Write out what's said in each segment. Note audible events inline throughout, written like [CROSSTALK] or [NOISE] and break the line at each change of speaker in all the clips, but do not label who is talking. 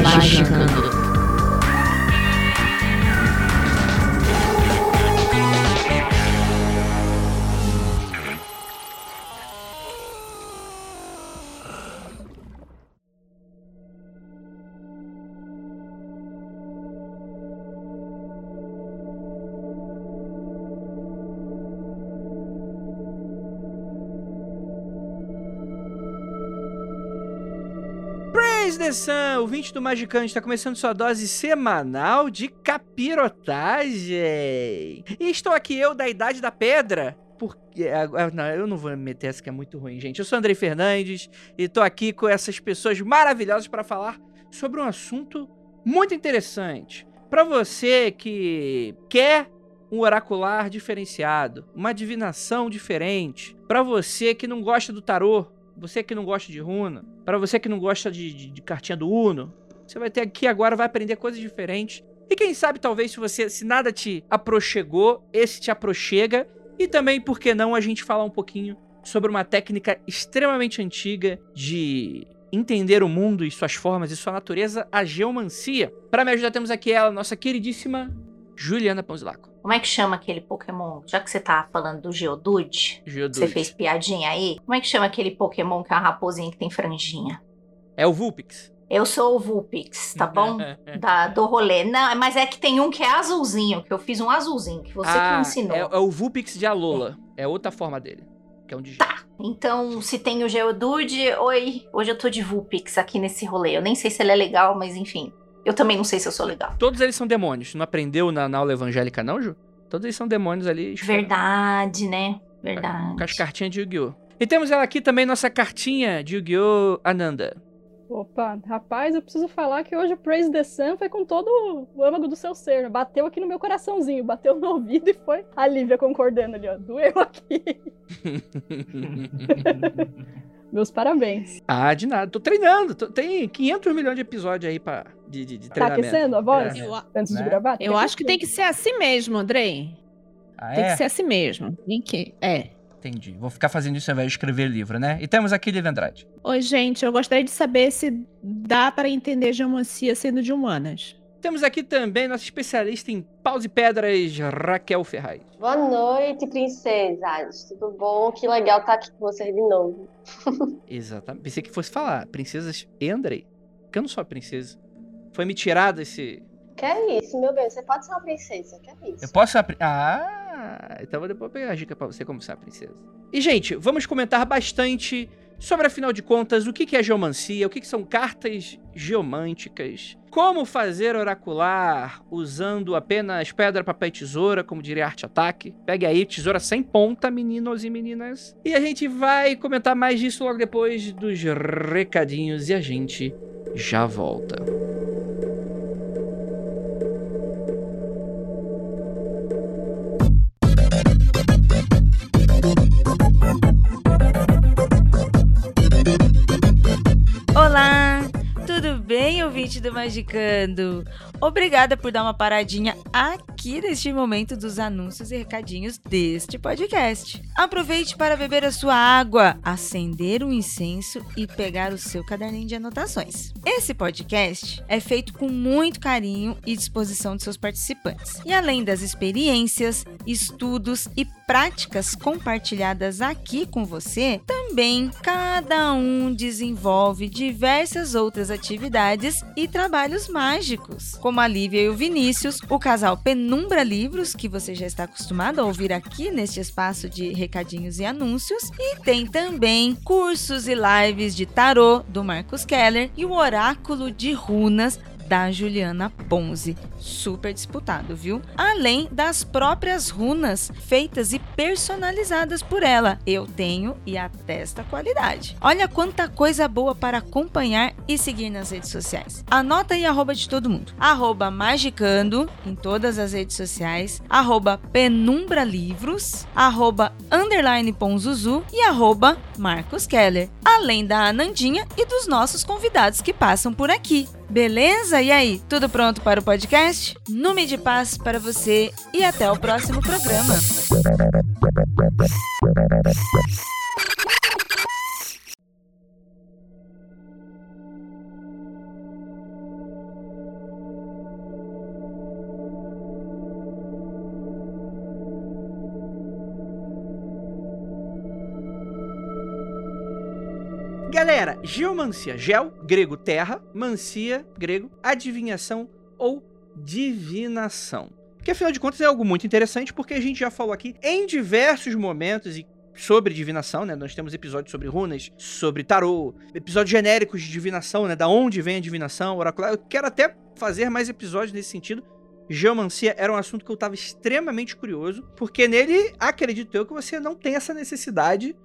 Magicando.
Praise the Sun, ouvinte do Magicante, está começando sua dose semanal de capirotagem. E estou aqui eu, da Idade da Pedra, porque... ah, Não, eu não vou me meter essa que é muito ruim, gente. Eu sou Andrei Fernandes e estou aqui com essas pessoas maravilhosas para falar sobre um assunto muito interessante. Para você que quer um oracular diferenciado, uma divinação diferente, para você que não gosta do tarô, você que não gosta de runa, para você que não gosta de, de- de cartinha do Uno, você vai ter aqui agora, vai aprender coisas diferentes. E quem sabe, talvez, se você, se nada te aproxegou, esse te aproxega. E também, por que não, a gente falar um pouquinho sobre uma técnica extremamente antiga de entender o mundo e suas formas e sua natureza, a geomancia. Para me ajudar, temos aqui ela, nossa queridíssima Juliana Ponzilaco.
Como é que chama aquele Pokémon? Já que você tá falando do Geodude,
Geodude.
você fez piadinha aí. Como é que chama aquele Pokémon que é uma raposinha que tem franjinha?
É o Vulpix.
Eu sou o Vulpix, tá bom? [LAUGHS] Da, do rolê. Não, mas é que tem um que é azulzinho, que eu fiz um azulzinho, que você que
Ah,
me ensinou.
É, é o Vulpix de Alola. É outra forma dele. Que é um de gelo.
Então, se tem o Geodude, oi, hoje eu tô de Vulpix aqui nesse rolê. Eu nem sei se ele é legal, mas enfim. Eu também não sei se eu sou legal.
Todos eles são demônios. Não aprendeu na, na aula evangélica, não, Ju? Todos eles são demônios ali.
Verdade, né? Verdade.
Com as cartinhas de Yu-Gi-Oh! E temos ela aqui também, nossa cartinha de Yu-Gi-Oh! Ananda.
Opa, rapaz, eu preciso falar que hoje o Praise the Sun foi com todo o âmago do seu ser. Bateu aqui no meu coraçãozinho, bateu no ouvido e foi a Lívia concordando ali, ó. Doeu aqui. [LAUGHS] [LAUGHS] Meus parabéns.
ah, de nada. Tô treinando. tô- tem 500 milhões de episódios aí pra, de, de, de
Tá
treinamento.
aquecendo a voz?
É.
Eu, a-
Antes de
Né?
gravar?
eu acho que tem que ser assim mesmo, Andrei.
Ah,
Tem
é?
que ser assim mesmo. Tem que. É.
Entendi. Vou ficar fazendo isso ao invés de escrever livro, né? E temos aqui Lívia Andrade.
Oi, gente, eu gostaria de saber se dá para entender geomancia sendo de humanas.
Temos aqui também nossa especialista em paus e pedras, Raquel Ferraz.
Boa noite, princesas. Tudo bom? Que legal estar aqui com vocês de novo. [LAUGHS]
Exatamente. Pensei que fosse falar princesas e Andrei. Porque eu não sou a princesa. Foi me tirado esse.
Que é isso, meu bem? Você pode ser uma princesa. Que é isso?
Eu posso abrir. Ah!
Ah, então vou depois pegar a dica pra você como ser a princesa. E, gente, vamos comentar bastante sobre, afinal de contas, o que é geomancia, o que que são cartas geomânticas, como fazer oracular usando apenas pedra, papel e tesoura, como diria arte ataque. Pegue aí, tesoura sem ponta, meninos e meninas. E a gente vai comentar mais disso logo depois dos recadinhos e a gente já volta.
Bem, ouvinte do Magicando? Obrigada por dar uma paradinha aqui neste momento dos anúncios e recadinhos deste podcast. Aproveite para beber a sua água, acender um incenso e pegar o seu caderninho de anotações. Esse podcast é feito com muito carinho e disposição de seus participantes. E além das experiências, estudos e práticas compartilhadas aqui com você, também cada um desenvolve diversas outras atividades e trabalhos mágicos, como a Lívia e o Vinícius, o casal Penumbra Livros, que você já está acostumado a ouvir aqui neste espaço de recadinhos e anúncios, e tem também cursos e lives de tarô do Marcos Keller e o oráculo de runas da Juliana Ponzi. Super disputado, viu? Além das próprias runas feitas e personalizadas por ela. Eu tenho e atesta a qualidade. Olha quanta coisa boa para acompanhar e seguir nas redes sociais. Anota aí arroba de todo mundo. Arroba Magicando em todas as redes sociais. Arroba Penumbra Livros. Arroba Underline Ponzuzu e arroba Marcos Keller. Além da Anandinha e dos nossos convidados que passam por aqui. Beleza? E aí, tudo pronto para o podcast? Nome de paz para você e até o próximo programa.
Galera, geomancia, gel, grego terra, mancia, grego adivinhação ou divinação. Que afinal de contas é algo muito interessante porque a gente já falou aqui em diversos momentos e sobre divinação, né? Nós temos episódios sobre runas, sobre tarô, episódios genéricos de divinação, né? Da onde vem a divinação, oracular. Eu quero até fazer mais episódios nesse sentido. Geomancia era um assunto que eu estava extremamente curioso, porque nele acredito eu que você não tem essa necessidade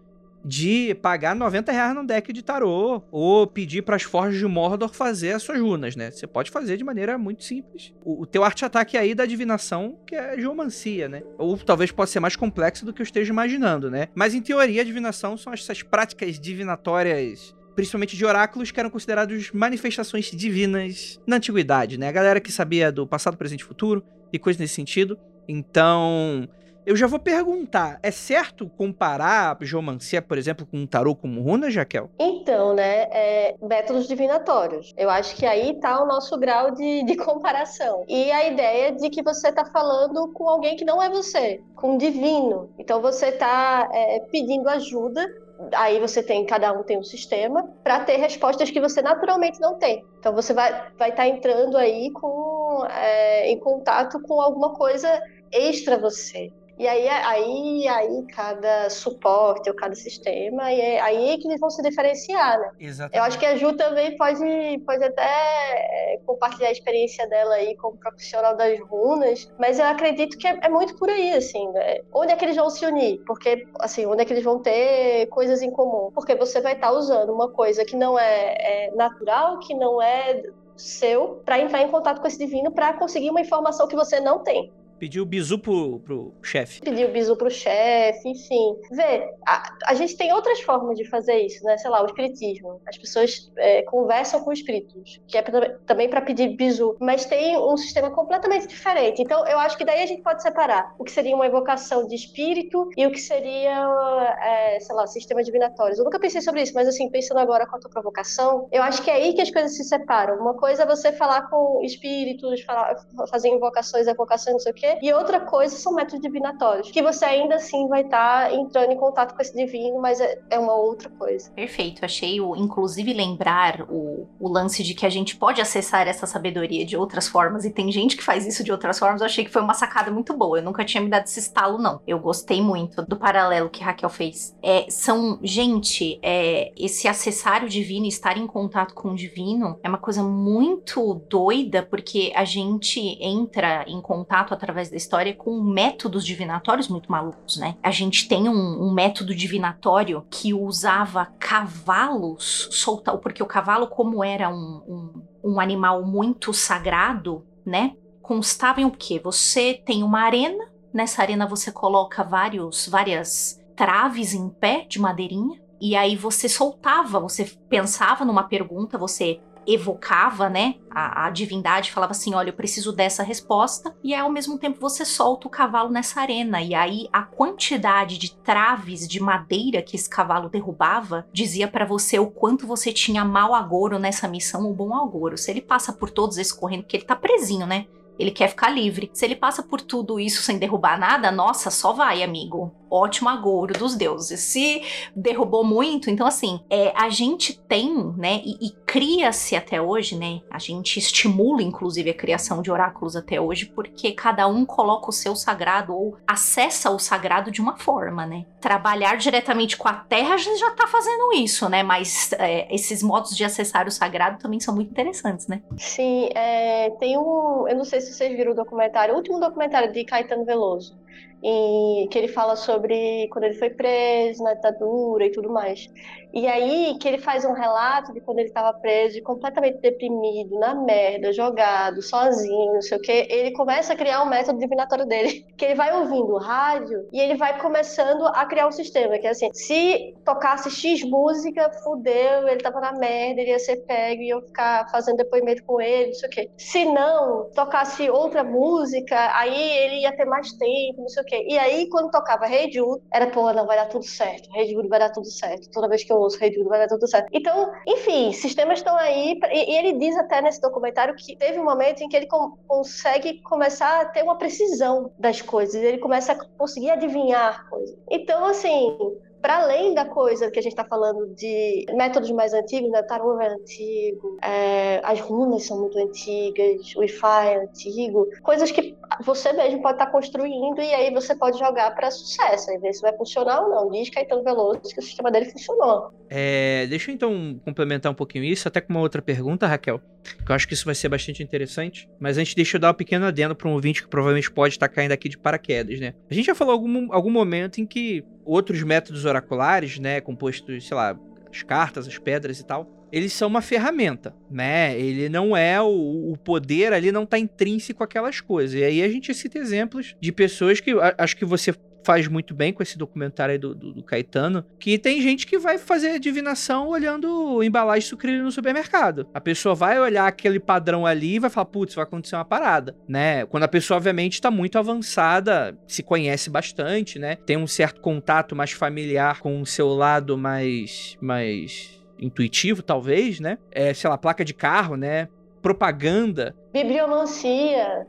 de pagar 90 reais num deck de tarô ou pedir para as forjas de Mordor fazer as suas runas, né? Você pode fazer de maneira muito simples. O, o teu arte-ataque aí da divinação, que é geomancia, né? Ou talvez possa ser mais complexo do que eu esteja imaginando, né? Mas em teoria, a divinação são essas práticas divinatórias principalmente de oráculos, que eram considerados manifestações divinas na antiguidade, né? A galera que sabia do passado, presente e futuro e coisas nesse sentido. Então, eu já vou perguntar, é certo comparar a geomancia, por exemplo, com um tarô como runa, Jaquel?
Então, né, é, métodos divinatórios. Eu acho que aí está o nosso grau de, de comparação. E a ideia de que você está falando com alguém que não é você, com um divino. Então você está é, pedindo ajuda aí você tem, cada um tem um sistema, para ter respostas que você naturalmente não tem. Então você vai estar vai tá entrando aí com, é, em contato com alguma coisa extra você. E aí, aí, aí cada suporte ou cada sistema, e é aí é que eles vão se diferenciar, né?
Exatamente.
Eu acho que a Ju também pode, pode até é, compartilhar a experiência dela aí como profissional das runas, mas eu acredito que é, é muito por aí, assim, né? Onde é que eles vão se unir? Porque, assim, onde é que eles vão ter coisas em comum? Porque você vai estar usando uma coisa que não é, é natural, que não é seu, para entrar em contato com esse divino para conseguir uma informação que você não tem.
Pediu bizu pro, pro chefe.
Pediu bizu pro chefe, enfim. Vê, a, a, gente tem outras formas de fazer isso, né? Sei lá, o espiritismo. As pessoas é, conversam com espíritos, que é pra, também para pedir bizu. Mas tem um sistema completamente diferente. Então, eu acho que daí a gente pode separar o que seria uma evocação de espírito e o que seria, é, sei lá, sistema divinatórios. Eu nunca pensei sobre isso, mas assim, pensando agora com a tua provocação, eu acho que é aí que as coisas se separam. Uma coisa é você falar com espíritos, falar, fazer invocações, evocações, não sei o quê quê. E outra coisa são métodos divinatórios, que você ainda assim vai estar tá entrando em contato com esse divino, mas é, é uma outra coisa.
Perfeito. Achei, o, inclusive, lembrar o, o lance de que a gente pode acessar essa sabedoria de outras formas e tem gente que faz isso de outras formas. Eu achei que foi uma sacada muito boa. Eu nunca tinha me dado esse estalo, não. Eu gostei muito do paralelo que Raquel fez. É, são, gente, é, esse acessar o divino, estar em contato com o divino, é uma coisa muito doida, porque a gente entra em contato através através da história com métodos divinatórios muito malucos, né? A gente tem um, um método divinatório que usava cavalos soltar, porque o cavalo, como era um, um, um animal muito sagrado, né? Constava em o quê? Você tem uma arena, nessa arena você coloca vários, várias traves em pé de madeirinha, e aí você soltava, você pensava numa pergunta, você evocava, né, a, a, divindade, falava assim: olha, eu preciso dessa resposta, e aí, ao mesmo tempo você solta o cavalo nessa arena, e aí a quantidade de traves de madeira que esse cavalo derrubava dizia para você o quanto você tinha mau agouro nessa missão ou bom agouro. Se ele passa por todos esses correndo, porque ele tá presinho, né? Ele quer ficar livre. Se ele passa por tudo isso sem derrubar nada, nossa, só vai, amigo. Ótimo agouro dos deuses. Se derrubou muito, então assim, é, a gente tem, né, e, e cria-se até hoje, né, a gente estimula inclusive a criação de oráculos até hoje, porque cada um coloca o seu sagrado ou acessa o sagrado de uma forma, né. Trabalhar diretamente com a terra a gente já tá fazendo isso, né, mas é, esses modos de acessar o sagrado também são muito interessantes, né.
Sim, é, tem um, eu não sei se vocês viram o documentário, o último documentário de Caetano Veloso, que ele fala sobre quando ele foi preso na ditadura e tudo mais. E aí que ele faz um relato de quando ele estava preso, completamente deprimido, na merda, jogado, sozinho, não sei o que, ele começa a criar um método divinatório dele, [LAUGHS] que ele vai ouvindo rádio e ele vai começando a criar um sistema, que é assim, se tocasse X música, fudeu, ele tava na merda, ele ia ser pego e eu ficar fazendo depoimento com ele, não sei o que. Se não, tocasse outra música, aí ele ia ter mais tempo, não sei o que. E aí, quando tocava Rei Jude, era, pô, não, vai dar tudo certo, Rei Jude vai dar tudo certo. Toda vez que eu Rei Jude, vai dar tudo certo. Então, enfim, sistemas estão aí, pra... e, ele diz até nesse documentário que teve um momento em que ele com, consegue começar a ter uma precisão das coisas, ele começa a conseguir adivinhar coisas. Então, assim, para além da coisa que a gente está falando de métodos mais antigos, né? Tarô é antigo, é, as runas são muito antigas, o Wi-Fi é antigo, coisas que você mesmo pode estar tá construindo e aí você pode jogar para sucesso e ver se vai funcionar ou não. Diz Caetano Veloso que o sistema dele funcionou.
É, deixa eu então complementar um pouquinho isso, até com uma outra pergunta, Raquel, que eu acho que isso vai ser bastante interessante. Mas antes, deixa eu dar um pequeno adendo para um ouvinte que provavelmente pode estar caindo aqui de paraquedas, né? A gente já falou algum, algum momento em que outros métodos oraculares, né, compostos, sei lá, as cartas, as pedras e tal, eles são uma ferramenta, né? Ele não é o, o poder ali não está intrínseco àquelas coisas. E aí a gente cita exemplos de pessoas que acho que você faz muito bem com esse documentário aí do, do, do, Caetano, que tem gente que vai fazer adivinação olhando embalagem sucrilho no supermercado. A pessoa vai olhar aquele padrão ali e vai falar, putz, vai acontecer uma parada, né? Quando a pessoa, obviamente, está muito avançada, se conhece bastante, né? Tem um certo contato mais familiar com o seu lado mais... mais intuitivo, talvez, né? É, sei lá, placa de carro, né? Propaganda.
Bibliomancia.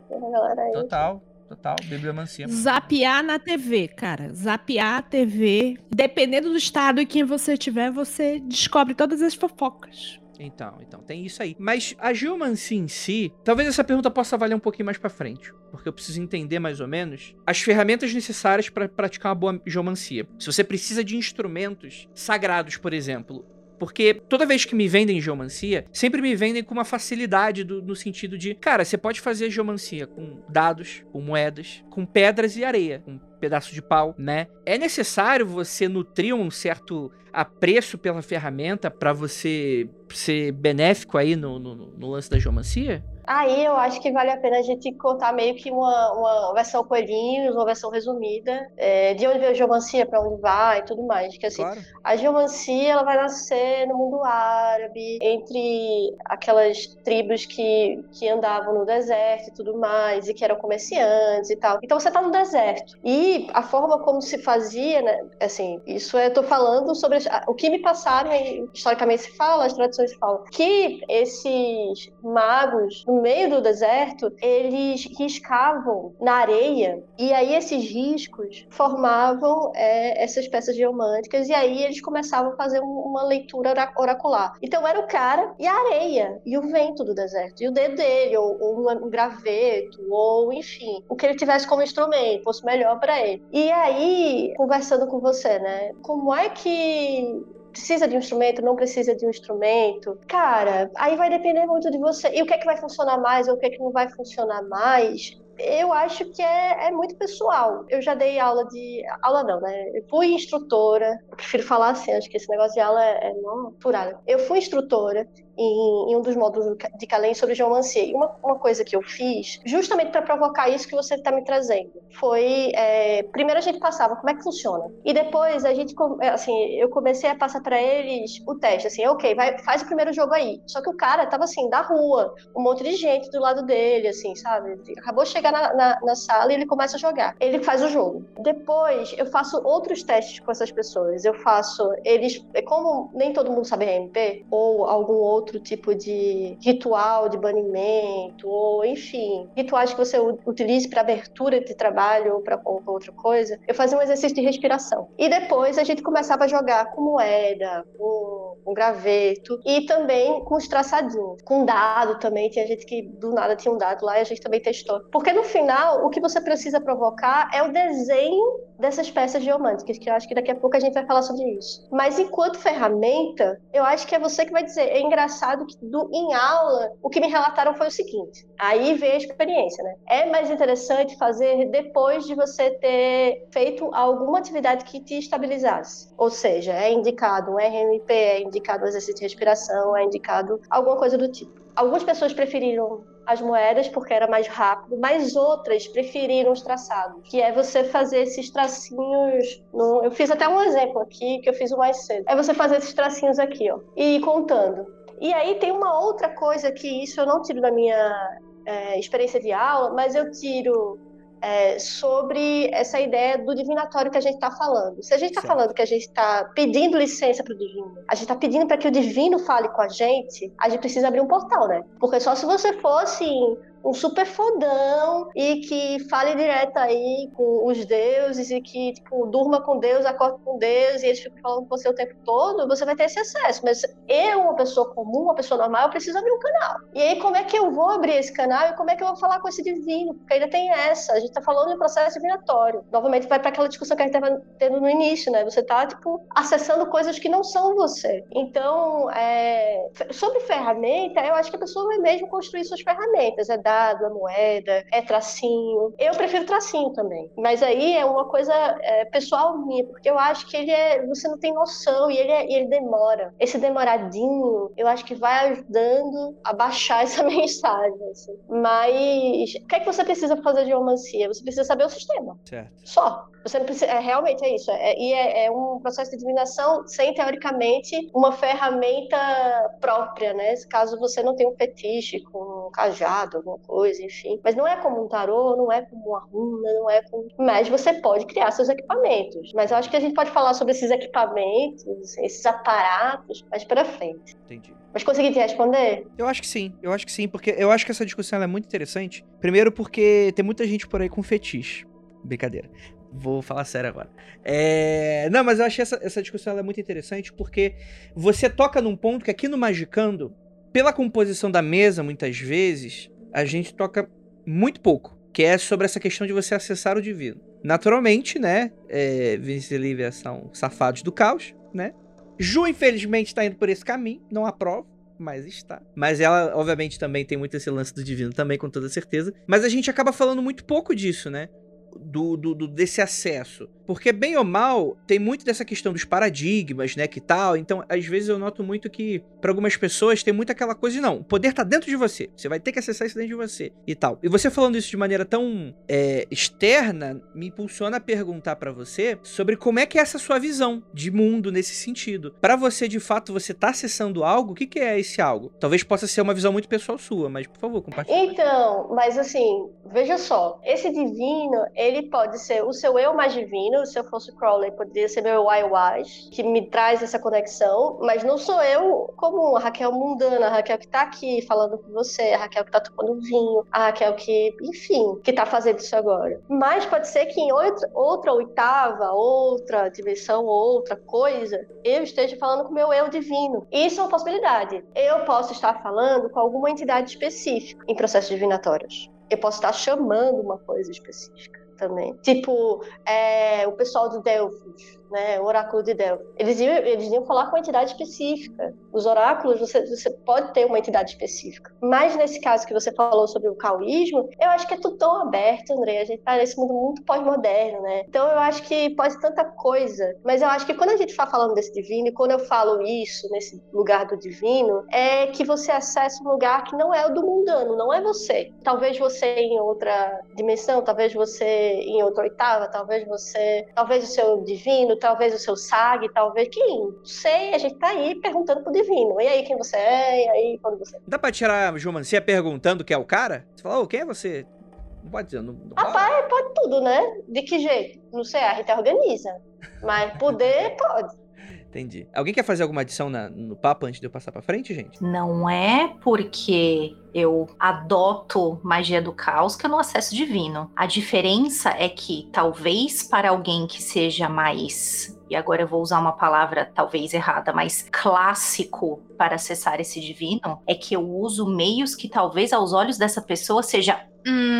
Total total, bibliomancia.
Zapear na TV, cara. Zapear a TV. Dependendo do estado em que você estiver, você descobre todas as fofocas.
Então, então, tem isso aí. Mas a geomancia em si, talvez essa pergunta possa valer um pouquinho mais para frente, porque eu preciso entender mais ou menos as ferramentas necessárias para praticar uma boa geomancia. Se você precisa de instrumentos sagrados, por exemplo, porque toda vez que me vendem geomancia, sempre me vendem com uma facilidade do, no sentido de, cara, você pode fazer geomancia com dados, com moedas, com pedras e areia, com pedaço de pau, né? É necessário você nutrir um certo apreço pela ferramenta para você ser benéfico aí no, no, no lance da geomancia?
Aí eu acho que vale a pena a gente contar meio que uma, uma versão coelhinhos, uma versão resumida, é, de onde veio a geomancia, para onde vai e tudo mais. Que assim, claro. a geomancia ela vai nascer no mundo árabe, entre aquelas tribos que, que andavam no deserto e tudo mais, e que eram comerciantes e tal. Então você está no deserto. E a forma como se fazia, né, assim, isso eu tô falando sobre o que me passaram, historicamente se fala, as tradições falam, que esses magos, no meio do deserto, eles riscavam na areia e aí esses riscos formavam é, essas peças geomânticas e aí eles começavam a fazer uma leitura oracular. Então era o cara e a areia e o vento do deserto e o dedo dele ou, ou um graveto ou enfim o que ele tivesse como instrumento fosse melhor para ele. E aí conversando com você, né? Como é que precisa de um instrumento, não precisa de um instrumento. Cara, aí vai depender muito de você. E o que é que vai funcionar mais ou o que é que não vai funcionar mais? eu acho que é, é, muito pessoal. Eu já dei aula de. Aula não, né? Eu fui instrutora. Eu prefiro falar assim, acho que esse negócio de aula é, é não furada. Eu fui instrutora em, em, um dos módulos de Calem sobre geomancia. E uma, uma coisa que eu fiz, justamente para provocar isso que você está me trazendo, foi. É, primeiro a gente passava como é que funciona. E depois a gente, assim, eu comecei a passar para eles o teste, assim, ok, vai, faz o primeiro jogo aí. Só que o cara tava assim, da rua, um monte de gente do lado dele, assim, sabe? Acabou de chegar na, na, na sala e ele começa a jogar. Ele faz o jogo. Depois eu faço outros testes com essas pessoas. Eu faço. Eles. Como nem todo mundo sabe RMP, ou algum outro outro tipo de ritual de banimento, ou enfim, rituais que você utilize para abertura de trabalho ou para outra coisa, eu fazia um exercício de respiração. E depois a gente começava a jogar com moeda, com, com graveto e também com os traçadinhos. Com dado também, tinha gente que do nada tinha um dado lá e a gente também testou. Porque no final, o que você precisa provocar é o desenho dessas peças geomânticas, que eu acho que daqui a pouco a gente vai falar sobre isso. Mas enquanto ferramenta, eu acho que é você que vai dizer. É engraçado que do, em aula, o que me relataram foi o seguinte: aí vem a experiência, né? É mais interessante fazer depois de você ter feito alguma atividade que te estabilizasse. Ou seja, é indicado um RMP, é indicado um exercício de respiração, é indicado alguma coisa do tipo. Algumas pessoas preferiram as moedas porque era mais rápido, mas outras preferiram os traçados, que é você fazer esses tracinhos. No... Eu fiz até um exemplo aqui que eu fiz o mais cedo. É você fazer esses tracinhos aqui, ó, e ir contando. E aí tem uma outra coisa que isso eu não tiro da minha é, experiência de aula, mas eu tiro é, sobre essa ideia do divinatório que a gente está falando. Se a gente está falando que a gente está pedindo licença para o divino, a gente está pedindo para que o divino fale com a gente, a gente precisa abrir um portal, né? Porque só se você fosse um super fodão e que fale direto aí com os deuses e que, tipo, durma com Deus, acorde com Deus e eles ficam falando com você o tempo todo, você vai ter esse acesso. Mas eu, uma pessoa comum, uma pessoa normal, eu preciso abrir um canal. E aí, como é que eu vou abrir esse canal e como é que eu vou falar com esse divino? Porque ainda tem essa. A gente tá falando de processo divinatório. Novamente, vai para aquela discussão que a gente estava tendo no início, né? Você tá, tipo, acessando coisas que não são você. Então, é... sobre ferramenta, eu acho que a pessoa vai mesmo construir suas ferramentas. É dado, é moeda, é tracinho. Eu prefiro tracinho também. Mas aí é uma coisa é, pessoal minha, porque eu acho que ele é. Você não tem noção e ele, é- ele demora. Esse demoradinho, eu acho que vai ajudando a baixar [LAUGHS] essa mensagem. assim. Mas o que é que você precisa fazer de geomancia? Você precisa saber o sistema.
Certo.
Só. Você não precisa. É, realmente é isso. É, e é, é um processo de divinação sem, teoricamente, uma ferramenta própria, né? Caso você não tenha um fetiche com um cajado, alguma coisa, enfim. Mas não é como um tarô, não é como uma runa, não é como. Mas você pode criar seus equipamentos. Mas eu acho que a gente pode falar sobre esses equipamentos, esses aparatos, mais pra frente.
Entendi.
Mas consegui te responder?
Eu acho que sim, eu acho que sim, porque eu acho que essa discussão é muito interessante. Primeiro porque tem muita gente por aí com fetiche. Brincadeira. Vou falar sério agora. É... Não, mas eu achei essa, essa discussão é muito interessante porque você toca num ponto que aqui no Magicando, pela composição da mesa, muitas vezes, a gente toca muito pouco. Que é sobre essa questão de você acessar o divino. Naturalmente, né? É, e Lívia são safados do caos, né? Ju, infelizmente, tá indo por esse caminho, não aprovo mas está. Mas ela, obviamente, também tem muito esse lance do divino também, com toda certeza. Mas a gente acaba falando muito pouco disso, né? Do, do, do- desse acesso. Porque, bem ou mal, tem muito dessa questão dos paradigmas, né? Que tal. Então, às vezes eu noto muito que, para algumas pessoas, tem muito aquela coisa de não, o poder tá dentro de você. Você vai ter que acessar isso dentro de você e tal. E você falando isso de maneira tão é, externa, me impulsiona a perguntar pra você sobre como é que é essa sua visão de mundo nesse sentido. Pra você, de fato, você tá acessando algo, o que, que é esse algo? Talvez possa ser uma visão muito pessoal sua, mas por favor, compartilhe.
Então, mas assim, veja só, esse divino, ele pode ser o seu eu mais divino, se eu fosse Crowley, poderia ser meu YY, que me traz essa conexão, mas não sou eu comum, a Raquel mundana, a Raquel que tá aqui falando com você, a Raquel que tá tomando vinho, a Raquel que, enfim, que tá fazendo isso agora. Mas pode ser que em outra oitava, outra dimensão, outra coisa, eu esteja falando com o meu eu divino. Isso é uma possibilidade. Eu posso estar falando com alguma entidade específica em processos divinatórios. Eu posso estar chamando uma coisa específica também. Tipo, é, o pessoal de Delfos, né, o oráculo de Delfos. Eles iam, eles iam falar com uma entidade específica. Os oráculos, você, você pode ter uma entidade específica. Mas nesse caso que você falou sobre o caoísmo, eu acho que é tudo tão aberto, André. A gente tá nesse mundo muito pós-moderno, né? Então eu acho que pode tanta coisa. Mas eu acho que quando a gente está falando desse divino, e quando eu falo isso, nesse lugar do divino, é que você acessa um lugar que não é o do mundano, não é você. Talvez você em outra dimensão, talvez você em outra oitava, talvez você, talvez o seu divino, talvez o seu sag, talvez quem? Não sei, a gente tá aí perguntando pro divino. E aí quem você é? E aí quando você
Dá pra tirar a Geomancia perguntando quem é o cara? Você fala, ô, quem é você? Não pode dizer, não, não?
Rapaz, pode tudo, né? De que jeito? Não sei, a gente organiza. Mas poder, pode.
Entendi. Alguém quer fazer alguma adição na- no papo antes de eu passar pra frente, gente?
Não é porque eu adoto magia do caos que eu não acesso divino. A diferença é que talvez para alguém que seja mais e agora eu vou usar uma palavra talvez errada, mas clássico para acessar esse divino, é que eu uso meios que talvez aos olhos dessa pessoa seja Hum,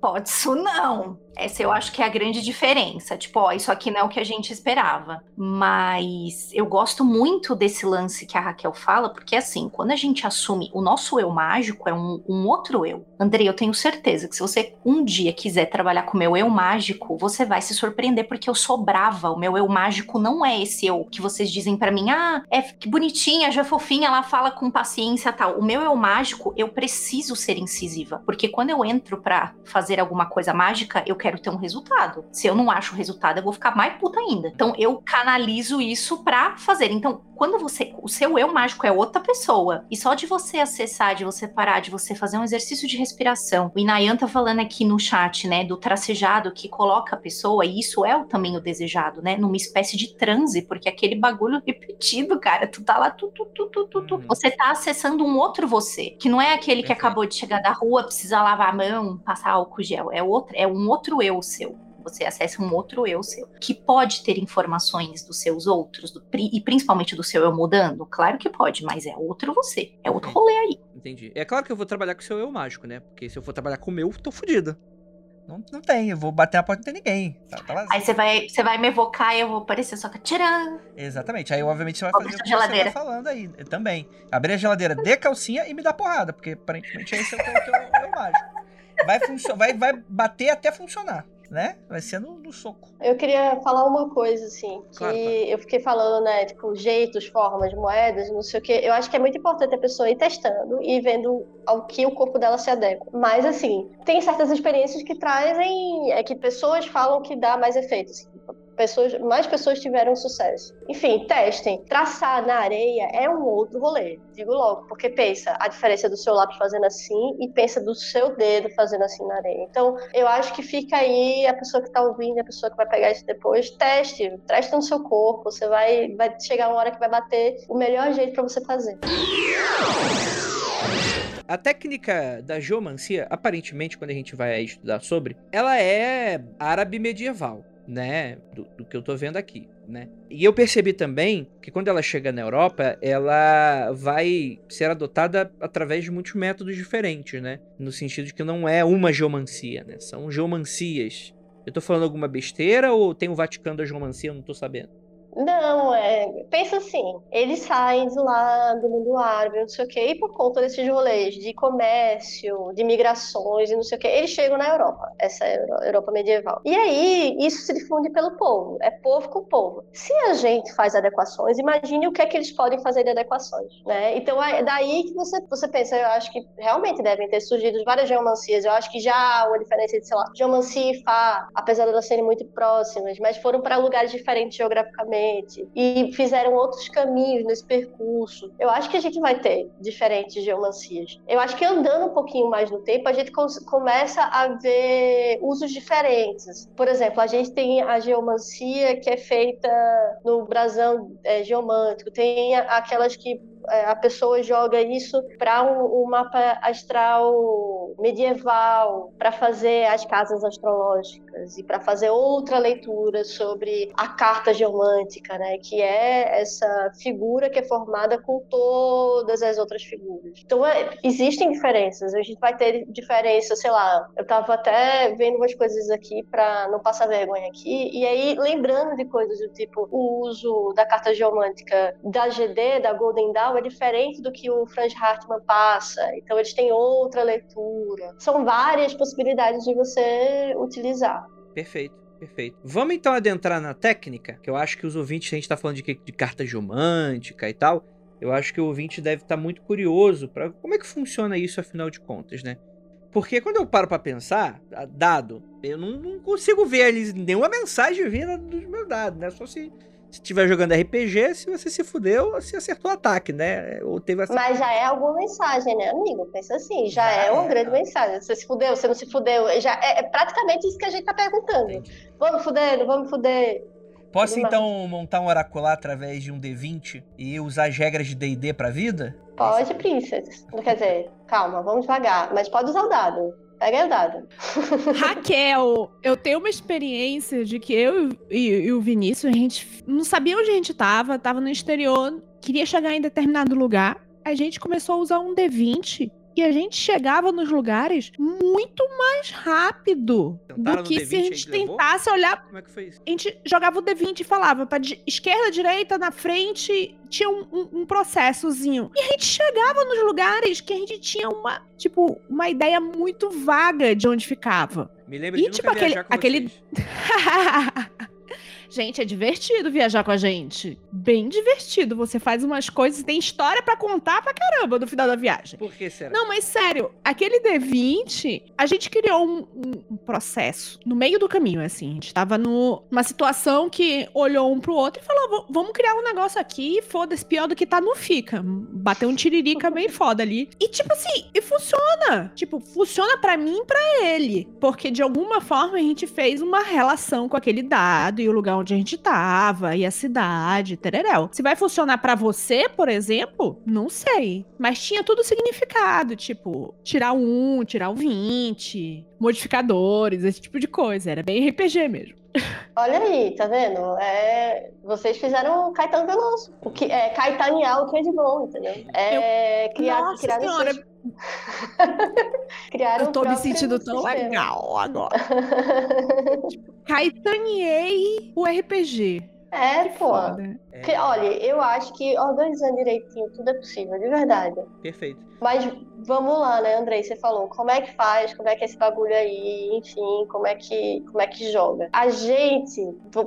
pode isso não. Essa eu acho que é a grande diferença. Tipo, ó, isso aqui não é o que a gente esperava. Mas eu gosto muito desse lance que a Raquel fala, porque assim, quando a gente assume o nosso eu mágico, é um, um outro eu. Andrei, eu tenho certeza que se você um dia quiser trabalhar com o meu eu mágico, você vai se surpreender, porque eu sou brava. O meu eu mágico não é esse eu que vocês dizem pra mim, ah, é que bonitinha, já é fofinha, ela fala com paciência tal. O meu eu mágico, eu preciso ser incisiva. Porque quando eu entro pra fazer alguma coisa mágica, eu quero ter um resultado. Se eu não acho o resultado, eu vou ficar mais puta ainda. Então eu canalizo isso pra fazer. Então, quando você. O seu eu mágico é outra pessoa. E só de você acessar, de você parar, de você fazer um exercício de respiração. O Inayan tá falando aqui no chat, né? Do tracejado que coloca a pessoa, e isso é o, também o desejado, né? Numa espécie de transe, porque aquele bagulho repetido, cara. Tu tá lá, tu, tu, tu, tu, tu, tu.
Uhum.
Você tá acessando um outro você. Que não é aquele que acabou de chegar da rua, precisa lavar a mão, passar álcool gel. É, outro, é um outro eu seu. Você acessa um outro eu seu, que pode ter informações dos seus outros, do e principalmente do seu eu mudando. Claro que pode, mas é outro você. É outro rolê aí.
Entendi. É claro que eu vou trabalhar com o seu eu mágico, né? Porque se eu for trabalhar com o meu, tô fudido. Não, não tem, eu vou bater na porta e não tem ninguém. Tá, tá.
Aí você vai, você vai me evocar e eu vou aparecer só que tcharam!
Exatamente. Aí, obviamente, você vai
Abre
fazer o que você
geladeira.
tá falando aí. Eu também. Abrir a geladeira de calcinha e me dar porrada, porque aparentemente esse é o teu, teu, teu mágico. Vai, vai, vai bater até funcionar, né? Vai ser no, no soco.
Eu queria falar uma coisa, assim, que
Claro, claro.
eu fiquei falando, né, tipo, jeitos, formas, moedas, não sei o quê. Eu acho que é muito importante a pessoa ir testando e vendo ao que o corpo dela se adequa. Mas, assim, tem certas experiências que trazem, é que pessoas falam que dá mais efeito. assim. Pessoas, mais pessoas tiveram sucesso. Enfim, testem. Traçar na areia é um outro rolê, digo logo, porque pensa a diferença do seu lápis fazendo assim e pensa do seu dedo fazendo assim na areia. Então, eu acho que fica aí a pessoa que tá ouvindo, a pessoa que vai pegar isso depois, teste, teste no seu corpo. Você vai, vai chegar uma hora que vai bater o melhor jeito pra você fazer.
A técnica da geomancia, aparentemente, quando a gente vai estudar sobre, ela é árabe medieval, né? Do, do que eu tô vendo aqui, né? E eu percebi também que quando ela chega na Europa, ela vai ser adotada através de muitos métodos diferentes, né? No sentido de que não é uma geomancia, né? São geomancias. Eu tô falando alguma besteira ou tem o Vaticano da geomancia? Eu não tô sabendo.
Não, é. Pensa assim, eles saem de lá do mundo árabe, não sei o quê, e por conta desses rolês de comércio, de migrações e não sei o quê, eles chegam na Europa, essa é Europa medieval. E aí, isso se difunde pelo povo, é povo com povo. Se a gente faz adequações, imagine o que é que eles podem fazer de adequações, né? Então, é daí que você, você pensa, eu acho que realmente devem ter surgido várias geomancias, eu acho que já há uma diferença de, sei lá, geomancia e Fá, apesar de elas serem muito próximas, mas foram para lugares diferentes geograficamente e fizeram outros caminhos nesse percurso. Eu acho que a gente vai ter diferentes geomancias. Eu acho que andando um pouquinho mais no tempo, a gente começa a ver usos diferentes. Por exemplo, a gente tem a geomancia que é feita no brasão é, geomântico, tem aquelas que a pessoa joga isso para um, um mapa astral medieval, para fazer as casas astrológicas e para fazer outra leitura sobre a carta geomântica, né, que é essa figura que é formada com todas as outras figuras. Então, é, existem diferenças, a gente vai ter diferença, sei lá, eu estava até vendo umas coisas aqui para não passar vergonha aqui, e aí lembrando de coisas do tipo o uso da carta geomântica da GD, da Golden Dawn, diferente do que o Franz Hartmann passa, então eles têm outra leitura. São várias possibilidades de você utilizar.
Perfeito, perfeito. Vamos então adentrar na técnica, que eu acho que os ouvintes, a gente tá falando de, de carta geomântica e tal, eu acho que o ouvinte deve estar muito curioso para como é que funciona isso afinal de contas, né? Porque quando eu paro pra pensar, dado, eu não, não consigo ver ali nenhuma mensagem vinda dos meus dados, né? Só se se estiver jogando RPG, se você se fudeu, você acertou o ataque, né? Ou teve essa...
Mas já é alguma mensagem, né, amigo? Pensa assim, já,
Já
é uma
é,
grande
tá.
mensagem. Você se fudeu, você não se fudeu, já é, é praticamente isso que a gente tá perguntando.
Entendi.
Vamos fuder, não vamos fuder?
Posso
Demais.
então montar um oracular através de um D20 e usar as regras de D&D pra vida?
Pode, Princess. Quer dizer, calma, vamos devagar. Mas pode usar o dado. O dado.
Raquel, eu tenho uma experiência de que eu e, e o Vinícius, a gente não sabia onde a gente tava, tava no exterior, queria chegar em determinado lugar. A gente começou a usar um D20 e a gente chegava nos lugares muito mais rápido
Tentaram
do que
D20
se a gente
que levou?
tentasse olhar
Como é que foi isso?
a gente jogava o D20 e falava pra esquerda, direita, na frente, tinha um, um- um processozinho. E a gente chegava nos lugares que a gente tinha uma, tipo, uma ideia muito vaga de onde ficava.
Me lembra
E,
de
tipo, aquele- aquele-. [LAUGHS] gente, é divertido viajar com a gente. Bem divertido. Você faz umas coisas, tem história pra contar pra caramba no final da viagem.
Por que será?
Não, mas sério, aquele D20, a gente criou um, um- processo no meio do caminho, assim. A gente tava no- numa situação que olhou um pro outro e falou: "Va- vamos criar um negócio aqui, foda-se, pior do que tá, não fica. Bateu um tiririca bem foda ali. E tipo assim, e funciona. Tipo, funciona pra mim e pra ele. Porque de alguma forma a gente fez uma relação com aquele dado e o lugar onde a gente tava, e a cidade, tereréu. Se vai funcionar pra você, por exemplo, não sei. Mas tinha tudo significado, tipo, tirar um, tirar o 20, modificadores, esse tipo de coisa. Era bem RPG mesmo. [LAUGHS]
Olha aí, tá vendo? É, vocês fizeram Caetano Veloso. O que, é caetanear o que é de bom, entendeu? É, criar,
Nossa
criaram
senhora,
seus- [LAUGHS] criaram
eu tô me sentindo tão
sistema.
legal agora. [LAUGHS] Caetaneei o RPG.
É,
Que
pô.
foda.
É,
Que, olha, eu acho que organizando direitinho tudo é possível, de verdade.
Perfeito.
Mas vamos lá, né, Andrei? Você falou como é que faz, como é que é esse bagulho aí, enfim, como é que, como é que joga. A gente,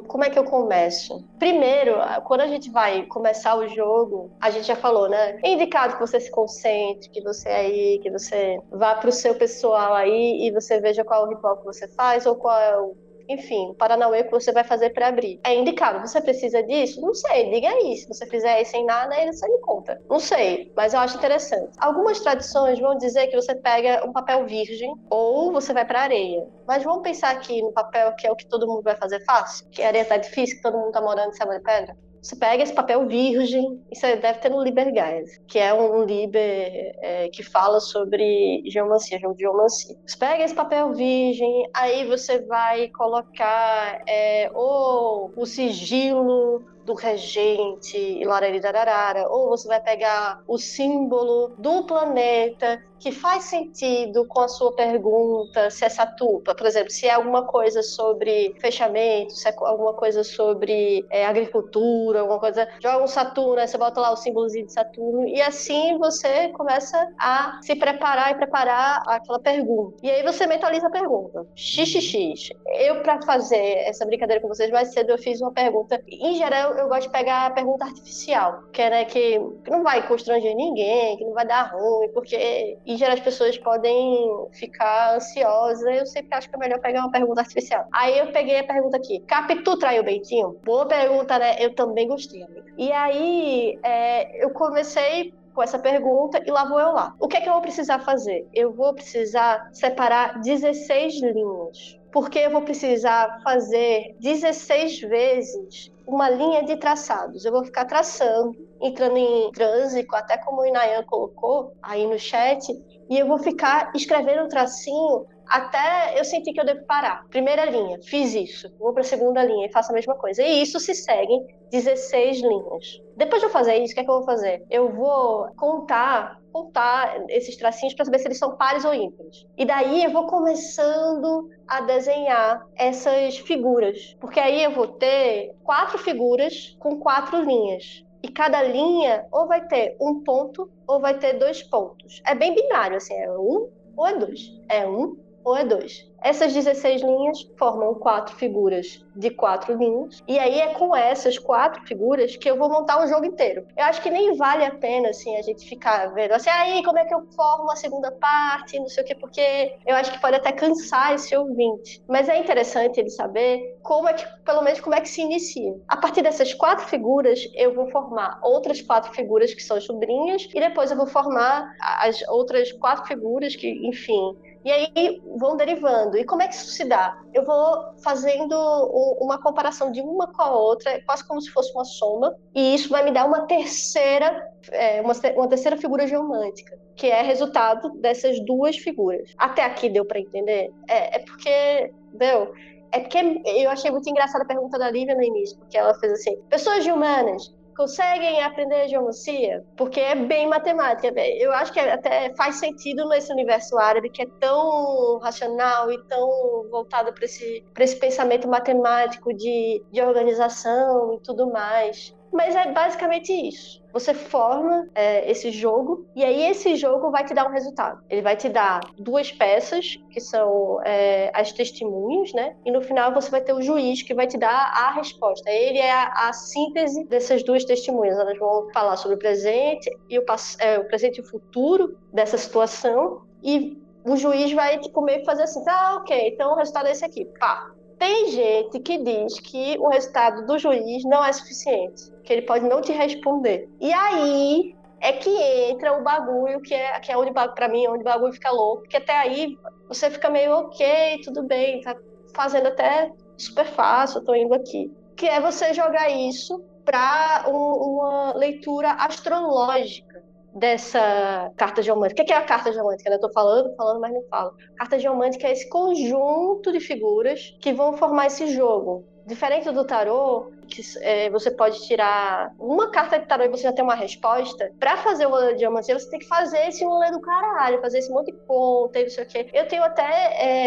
como é que eu começo? Primeiro, quando a gente vai começar o jogo, a gente já falou, né? É indicado que você se concentre, que você aí, que você vá pro seu pessoal aí e você veja qual é o ritual que você faz ou qual é o enfim, o Paranauê que você vai fazer para abrir. É indicado, você precisa disso? Não sei, diga aí. Se você fizer aí sem nada, aí você me conta. Não sei, mas eu acho interessante. Algumas tradições vão dizer que você pega um papel virgem ou você vai para areia. Mas vamos pensar aqui no papel que é o que todo mundo vai fazer fácil? Que areia tá difícil, que todo mundo tá morando em cima de pedra? Você pega esse papel virgem, isso deve ter no Liber Guys, que é um Liber é, que fala sobre geomancia, geomancia. Você pega esse papel virgem, aí você vai colocar é, ou o sigilo do regente e lararidararara, ou você vai pegar o símbolo do planeta que faz sentido com a sua pergunta, se essa tupa, por exemplo, se é alguma coisa sobre fechamento, se é alguma coisa sobre é, agricultura, alguma coisa, joga um Saturno, aí você bota lá o símbolozinho de Saturno, e assim você começa a se preparar e preparar aquela pergunta. E aí você mentaliza a pergunta. XXX. Eu, para fazer essa brincadeira com vocês mais cedo, eu fiz uma pergunta. Em geral, eu gosto de pegar a pergunta artificial, que é né, que, que não vai constranger ninguém, que não vai dar ruim, porque em geral as pessoas podem ficar ansiosas. Eu sempre acho que é melhor pegar uma pergunta artificial. Aí eu peguei a pergunta aqui: Capitu traiu o Bentinho? Boa pergunta, né? Eu também gostei, amiga. E aí é, eu comecei com essa pergunta e lá vou eu lá. O que é que eu vou precisar fazer? Eu vou precisar separar 16 linhas. Porque eu vou precisar fazer 16 vezes uma linha de traçados. Eu vou ficar traçando, entrando em transe, até como o Inayan colocou aí no chat, e eu vou ficar escrevendo o tracinho até eu sentir que eu devo parar. Primeira linha, fiz isso. Vou para a segunda linha e faço a mesma coisa. E isso se segue 16 linhas. Depois de eu fazer isso, o que é que eu vou fazer? Eu vou contar contar esses tracinhos para saber se eles são pares ou ímpares. E daí eu vou começando a desenhar essas figuras, porque aí eu vou ter quatro figuras com quatro linhas. E cada linha ou vai ter um ponto ou vai ter dois pontos. É bem binário, assim, é um ou é dois. É um ou é dois. Essas 16 linhas formam quatro figuras de quatro linhas. E aí é com essas quatro figuras que eu vou montar um jogo inteiro. Eu acho que nem vale a pena, assim, a gente ficar vendo assim, aí como é que eu formo a segunda parte, não sei o quê, porque eu acho que pode até cansar esse ouvinte. Mas é interessante ele saber como é que, pelo menos, como é que se inicia. A partir dessas quatro figuras, eu vou formar outras quatro figuras que são sobrinhas, e depois eu vou formar as outras quatro figuras que, enfim, E aí vão derivando. E como é que isso se dá? Eu vou fazendo um- uma comparação de uma com a outra, quase como se fosse uma soma, e isso vai me dar uma terceira, é, uma, te- uma terceira figura geomântica, que é resultado dessas duas figuras. Até aqui deu para entender? É, é porque, deu. É porque eu achei muito engraçada a pergunta da Lívia no início, porque ela fez assim: pessoas humanas conseguem aprender geomancia? Porque é bem matemática. Eu acho que até faz sentido nesse universo árabe que é tão racional e tão voltado para esse, esse pensamento matemático de, de organização e tudo mais. Mas é basicamente isso. Você forma é, esse jogo e aí esse jogo vai te dar um resultado. Ele vai te dar duas peças que são é, as testemunhas, né? E no final você vai ter o juiz que vai te dar a resposta. Ele é a, a síntese dessas duas testemunhas. Elas vão falar sobre o presente e o, é, o presente e o futuro dessa situação e o juiz vai tipo meio que fazer assim, tá, ok, então o resultado é esse aqui, pá. Tem gente que diz que o resultado do juiz não é suficiente, que ele pode não te responder. E aí é que entra o bagulho, que é, que é onde, pra mim, onde o bagulho fica louco, porque até aí você fica meio ok, tudo bem, tá fazendo até super fácil, tô indo aqui. Que é você jogar isso para uma leitura astrológica dessa carta geomântica. O que é a carta geomântica? Eu tô falando, falando, mas não falo. Carta geomântica é esse conjunto de figuras que vão formar esse jogo. Diferente do tarô, que é, você pode tirar uma carta de tarô e você já tem uma resposta. Pra fazer o rolê de geomancia, você tem que fazer esse rolê do caralho, fazer esse monte de conta e não sei o quê. Eu tenho até.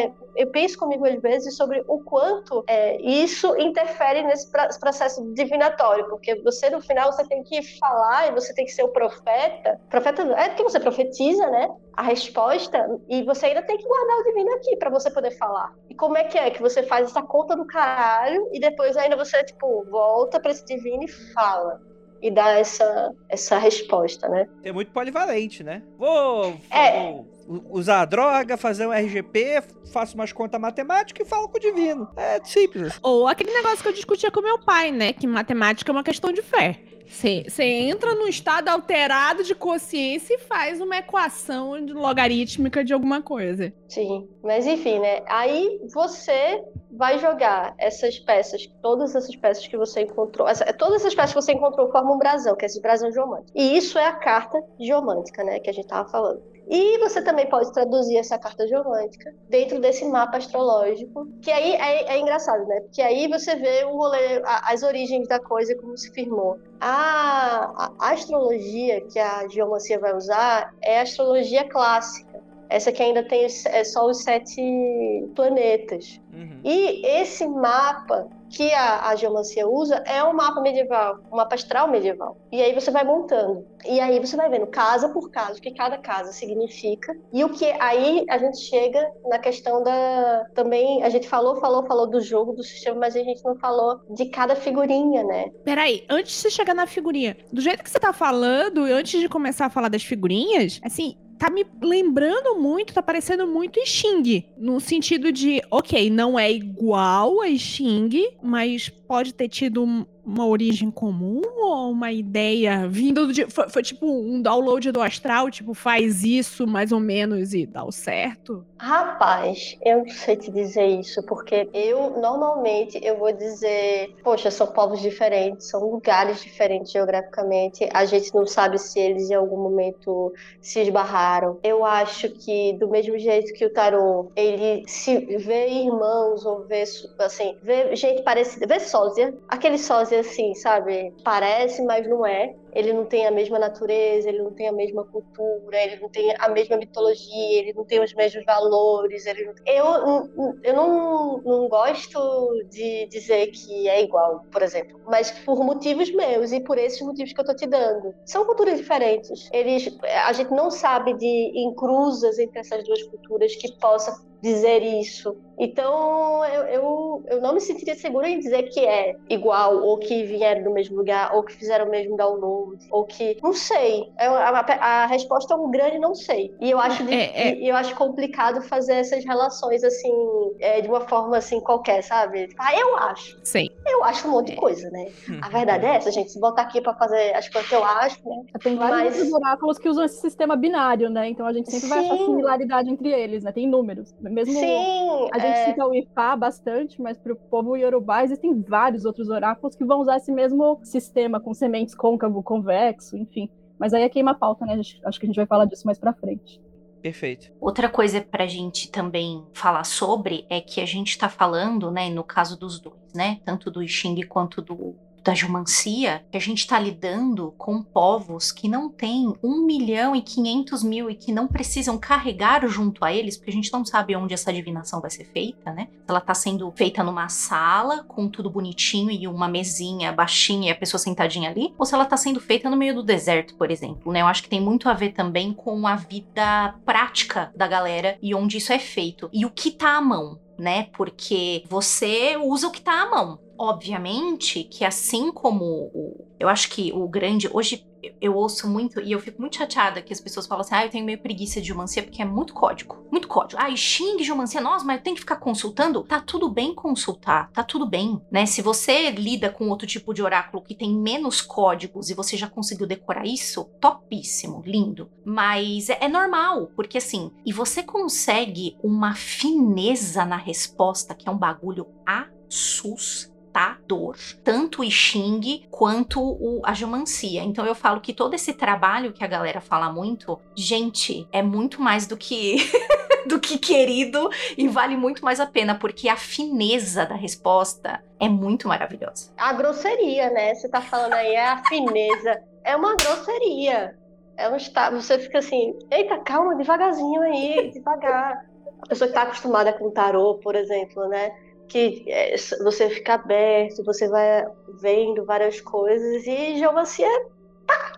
é, eu penso comigo às vezes sobre o quanto é, isso interfere nesse pra- processo divinatório, porque você no final você tem que falar e você tem que ser o profeta. Profeta é porque você profetiza, né? A resposta e você ainda tem que guardar o divino aqui pra você poder falar. E como é que é que você faz essa conta do caralho e depois ainda você tipo volta pra esse divino e fala e dá essa essa resposta, né?
É muito polivalente, né? Vou,
É.
vou usar a droga, fazer um RGP, faço umas contas matemáticas e falo com o divino. É simples.
Ou aquele negócio que eu discutia com meu pai, né? Que matemática é uma questão de fé. Você entra num estado alterado de consciência e faz uma equação logarítmica de alguma coisa.
Sim, mas enfim, né? Aí você vai jogar essas peças, todas essas peças que você encontrou, essa- todas essas peças que você encontrou formam um brasão, que é esse brasão geomântico. E isso é a carta geomântica, né? Que a gente tava falando. E você também pode traduzir essa carta geomântica dentro desse mapa astrológico, que aí é, é engraçado, né? Porque aí você vê o rolê, a- as origens da coisa, como se firmou. A, a astrologia que a geomancia vai usar é a astrologia clássica. Essa que ainda tem os- é só os sete planetas.
Uhum.
E esse mapa que a, a geomancia usa é um mapa medieval, um mapa astral medieval. E aí você vai montando. E aí você vai vendo casa por casa, o que cada casa significa. E o que aí a gente chega na questão da. Também, a gente falou, falou, falou do jogo, do sistema, mas a gente não falou de cada figurinha, né?
Peraí, antes de você chegar na figurinha, do jeito que você tá falando, e antes de começar a falar das figurinhas, assim, tá me lembrando muito, tá parecendo muito Xing. No sentido de, ok, não é igual a Xing, mas pode ter tido um- uma origem comum ou uma ideia vindo de. Foi, foi tipo um download do astral, tipo, faz isso mais ou menos e dá o certo?
Rapaz, eu não sei te dizer isso, porque eu normalmente eu vou dizer, poxa, são povos diferentes, são lugares diferentes geograficamente. A gente não sabe se eles em algum momento se esbarraram. Eu acho que do mesmo jeito que o tarô, ele se vê irmãos ou vê assim, vê gente parecida, vê sósia, aquele sósia assim, sabe? Parece, mas não é. Ele não tem a mesma natureza, ele não tem a mesma cultura, ele não tem a mesma mitologia, ele não tem os mesmos valores. Ele não... Eu, eu não, não gosto de dizer que é igual, por exemplo, mas por motivos meus e por esses motivos que eu tô te dando. São culturas diferentes. Eles, a gente não sabe de encruzas entre essas duas culturas que possa dizer isso. Então, eu, eu, eu não me sentiria segura em dizer que é igual, ou que vieram do mesmo lugar, ou que fizeram o mesmo download, ou, ou que. Não sei. É, a, a, a resposta é um grande não sei. E eu acho, de,
É, é.
e eu acho complicado fazer essas relações assim, é, de uma forma assim qualquer, sabe? Tipo, Ah, eu acho.
Sei.
Eu acho um monte de coisa, né? A verdade é essa, gente. Se botar aqui pra fazer as coisas que eu acho, né?
Tem vários
Mas-
oráculos que usam esse sistema binário, né? Então a gente sempre vai achar
Sim.
similaridade entre eles, né? Tem números. Mesmo
Sim,
a gente
é,
cita o Ifá bastante, mas pro povo Yorubá existem vários outros oráculos que vão usar esse mesmo sistema com sementes côncavo, convexo, enfim. Mas aí é queima a pauta, né? A gente- acho que a gente vai falar disso mais pra frente.
Perfeito.
Outra coisa pra gente também falar sobre é que a gente tá falando, né, no caso dos dois, né, tanto do I Ching quanto do da geomancia, que a gente tá lidando com povos que não têm 1 milhão e 500 mil e que não precisam carregar junto a eles, porque a gente não sabe onde essa adivinação vai ser feita, né? Ela tá sendo feita numa sala, com tudo bonitinho e uma mesinha baixinha e a pessoa sentadinha ali, ou se ela tá sendo feita no meio do deserto, por exemplo, né? Eu acho que tem muito a ver também com a vida prática da galera e onde isso é feito. E o que tá à mão, né? Porque você usa o que tá à mão. Obviamente que assim como o, eu acho que o grande hoje eu- ouço muito e eu fico muito chateada que as pessoas falam assim: "Ah, eu tenho meio preguiça de geomancia porque é muito código". Muito código. Ah, e Xing geomancia, nossa, mas tenho que ficar consultando? Tá tudo bem consultar, tá tudo bem, né? Se você lida com outro tipo de oráculo que tem menos códigos e você já conseguiu decorar isso, topíssimo, lindo. Mas é, é normal, porque assim, e você consegue uma fineza na resposta que é um bagulho assustador. Tanto o I Ching quanto o, a. Então eu falo que todo esse trabalho que a galera fala muito, gente, é muito mais do que [LAUGHS] do que querido e vale muito mais a pena, porque a fineza da resposta é muito maravilhosa.
a grosseria, né? Você tá falando aí, é a fineza. É uma grosseria. É um. Você fica assim, eita, calma, devagarzinho aí, devagar. A pessoa que tá acostumada com tarô, por exemplo, né? Que é, você fica aberto, você vai vendo várias coisas e geomancia tá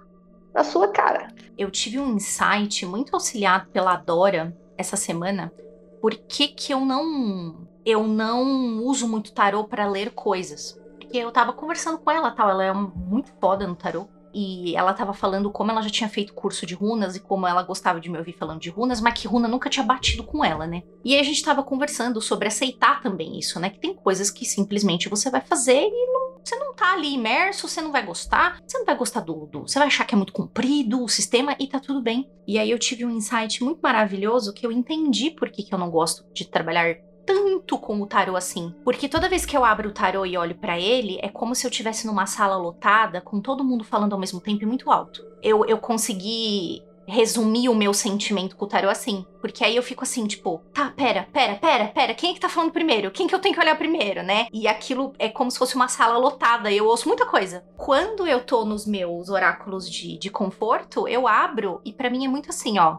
na sua cara.
eu tive um insight muito auxiliado pela Dora essa semana. Por que que eu não eu não uso muito tarô para ler coisas? Porque eu tava conversando com ela, tal, ela é muito foda no tarô. E ela tava falando como ela já tinha feito curso de runas e como ela gostava de me ouvir falando de runas, mas que runa nunca tinha batido com ela, né? E aí a gente tava conversando sobre aceitar também isso, né? Que tem coisas que simplesmente você vai fazer e não- você não tá ali imerso, você não vai gostar, você não vai gostar do, do- Você vai achar que é muito comprido o sistema e tá tudo bem. E aí eu tive um insight muito maravilhoso que eu entendi por que, que eu não gosto de trabalhar tanto com o tarô assim. Porque toda vez que eu abro o tarô e olho pra ele, é como se eu estivesse numa sala lotada, com todo mundo falando ao mesmo tempo e muito alto. Eu, eu consegui resumir o meu sentimento com o tarô assim. Porque aí eu fico assim, tipo, tá, pera, pera, pera, pera, quem é que tá falando primeiro? Quem que eu tenho que olhar primeiro, né? E aquilo é como se fosse uma sala lotada, eu ouço muita coisa. Quando eu tô nos meus oráculos de, de conforto, eu abro e pra mim é muito assim, ó.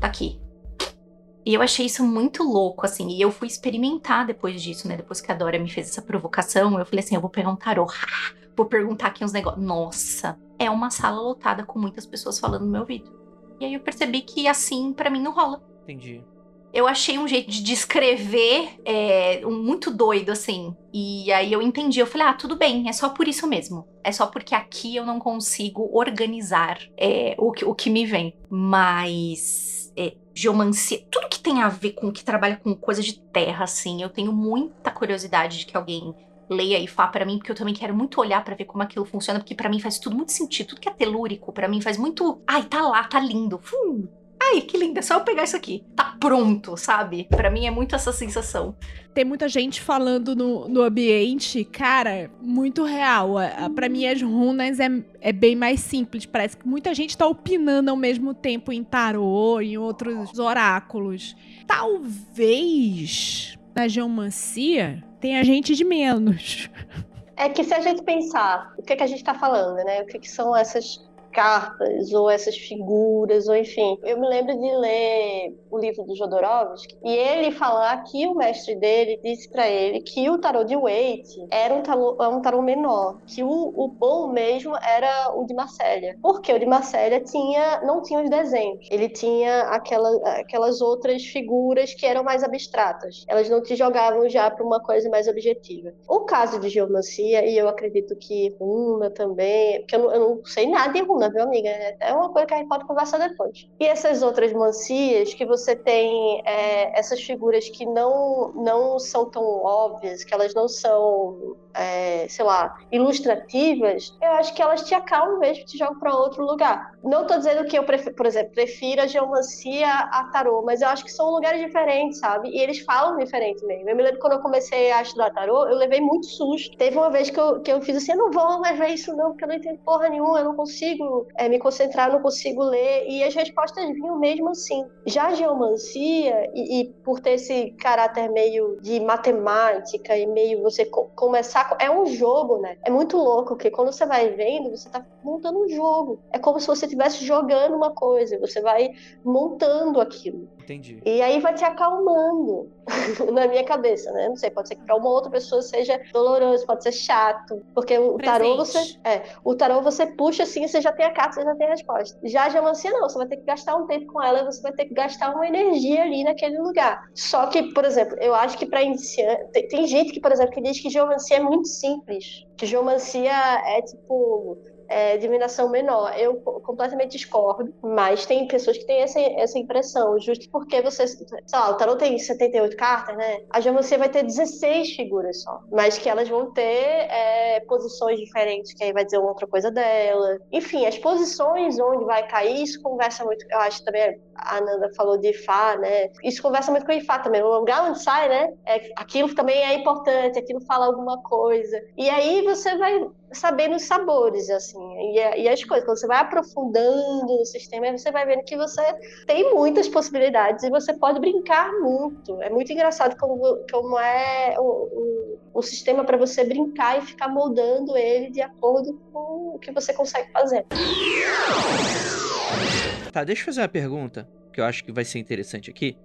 Tá aqui. E eu achei isso muito louco, assim. E eu fui experimentar depois disso, né? Depois que a Dora me fez essa provocação, eu falei assim: eu vou pegar um tarô. [LAUGHS] vou perguntar aqui uns negócios. Nossa, é uma sala lotada com muitas pessoas falando no meu ouvido. E aí eu percebi que assim, pra mim, não rola.
Entendi.
Eu achei um jeito de descrever é, um- muito doido, assim. E aí eu entendi. Eu falei, ah, tudo bem, é só por isso mesmo. É só porque aqui eu não consigo organizar é, o, que, o que me vem. Mas. Geomancia, tudo que tem a ver com que trabalha com coisa de terra, assim, eu tenho muita curiosidade de que alguém leia e fá pra mim, porque eu também quero muito olhar pra ver como aquilo funciona, porque pra mim faz tudo muito sentido, tudo que é telúrico pra mim faz muito, ai, tá lá, tá lindo. Hum, ai, que lindo, é só eu pegar isso aqui. Tá pronto, sabe? Pra mim é muito essa sensação.
Tem muita gente falando no, no ambiente, cara, muito real. A- a- Pra mim, as runas é, é bem mais simples. Parece que muita gente tá opinando ao mesmo tempo em tarô, em outros oráculos. Talvez na geomancia tenha gente de menos. [LAUGHS]
É que se a gente pensar o que, que a gente tá falando, né? O que, que são essas cartas, ou essas figuras, ou enfim. Eu me lembro de ler o livro do Jodorowsky e ele falar que o mestre dele disse para ele que o tarô de Waite era um tarô, um tarô menor, que o, o bom mesmo era o de Marcélia. Porque o de Marcélia tinha, não tinha os desenhos, ele tinha aquela, aquelas outras figuras que eram mais abstratas. Elas não te jogavam já para uma coisa mais objetiva. O caso de geomancia, e eu acredito que runa também, porque eu não, eu não sei nada de runa, viu, amiga? É uma coisa que a gente pode conversar depois. E essas outras mancias, que você tem é, essas figuras que não, não são tão óbvias, que elas não são, é, sei lá, ilustrativas, eu acho que elas te acalmam mesmo, te jogam para outro lugar. Não estou dizendo que eu, prefiro, por exemplo, prefiro a geomancia a tarô, mas eu acho que são lugares diferentes, sabe? E eles falam diferente mesmo. Eu me lembro quando eu comecei a estudar tarô, eu levei muito susto. Teve uma vez que eu, que eu fiz assim, eu não vou mais ver isso não, porque eu não entendo porra nenhuma, eu não consigo é, me concentrar, não consigo ler. E as respostas vinham mesmo assim. Já a geomancia, e, e por ter esse caráter meio de matemática e meio você co começar... É um jogo, né? É muito louco, porque quando você vai vendo, você tá montando um jogo. É como se você estivesse jogando uma coisa, você vai montando aquilo.
Entendi.
E aí vai te acalmando [LAUGHS] na minha cabeça, né? Não sei, pode ser que para uma outra pessoa seja doloroso, pode ser chato, porque o
Presente.
tarô você, é, o tarô você puxa assim, você já tem a carta, você já tem a resposta. Já a geomancia não, você vai ter que gastar um tempo com ela, você vai ter que gastar uma energia ali naquele lugar. Só que, por exemplo, eu acho que para iniciante, tem, tem gente que, por exemplo, que diz que geomancia é muito simples, que geomancia é tipo é, divinação menor. Eu completamente discordo, mas tem pessoas que têm essa, essa impressão, justo porque você, sei lá, o tarot tem 78 cartas, né? A geomancia vai ter 16 figuras só, mas que elas vão ter é, posições diferentes, que aí vai dizer outra coisa dela. Enfim, as posições onde vai cair, isso conversa muito, eu acho também, a Ananda falou de Ifá, né? Isso conversa muito com Ifá também. O lugar onde sai, né? É, aquilo também é importante, aquilo fala alguma coisa. E aí você vai sabendo os sabores, assim, e, e, as coisas. Quando você vai aprofundando no sistema, você vai vendo que você tem muitas possibilidades e você pode brincar muito. É muito engraçado como, como é o, o, o sistema para você brincar e ficar moldando ele de acordo com o que você consegue fazer.
Tá, deixa eu fazer uma pergunta, que eu acho que vai ser interessante aqui.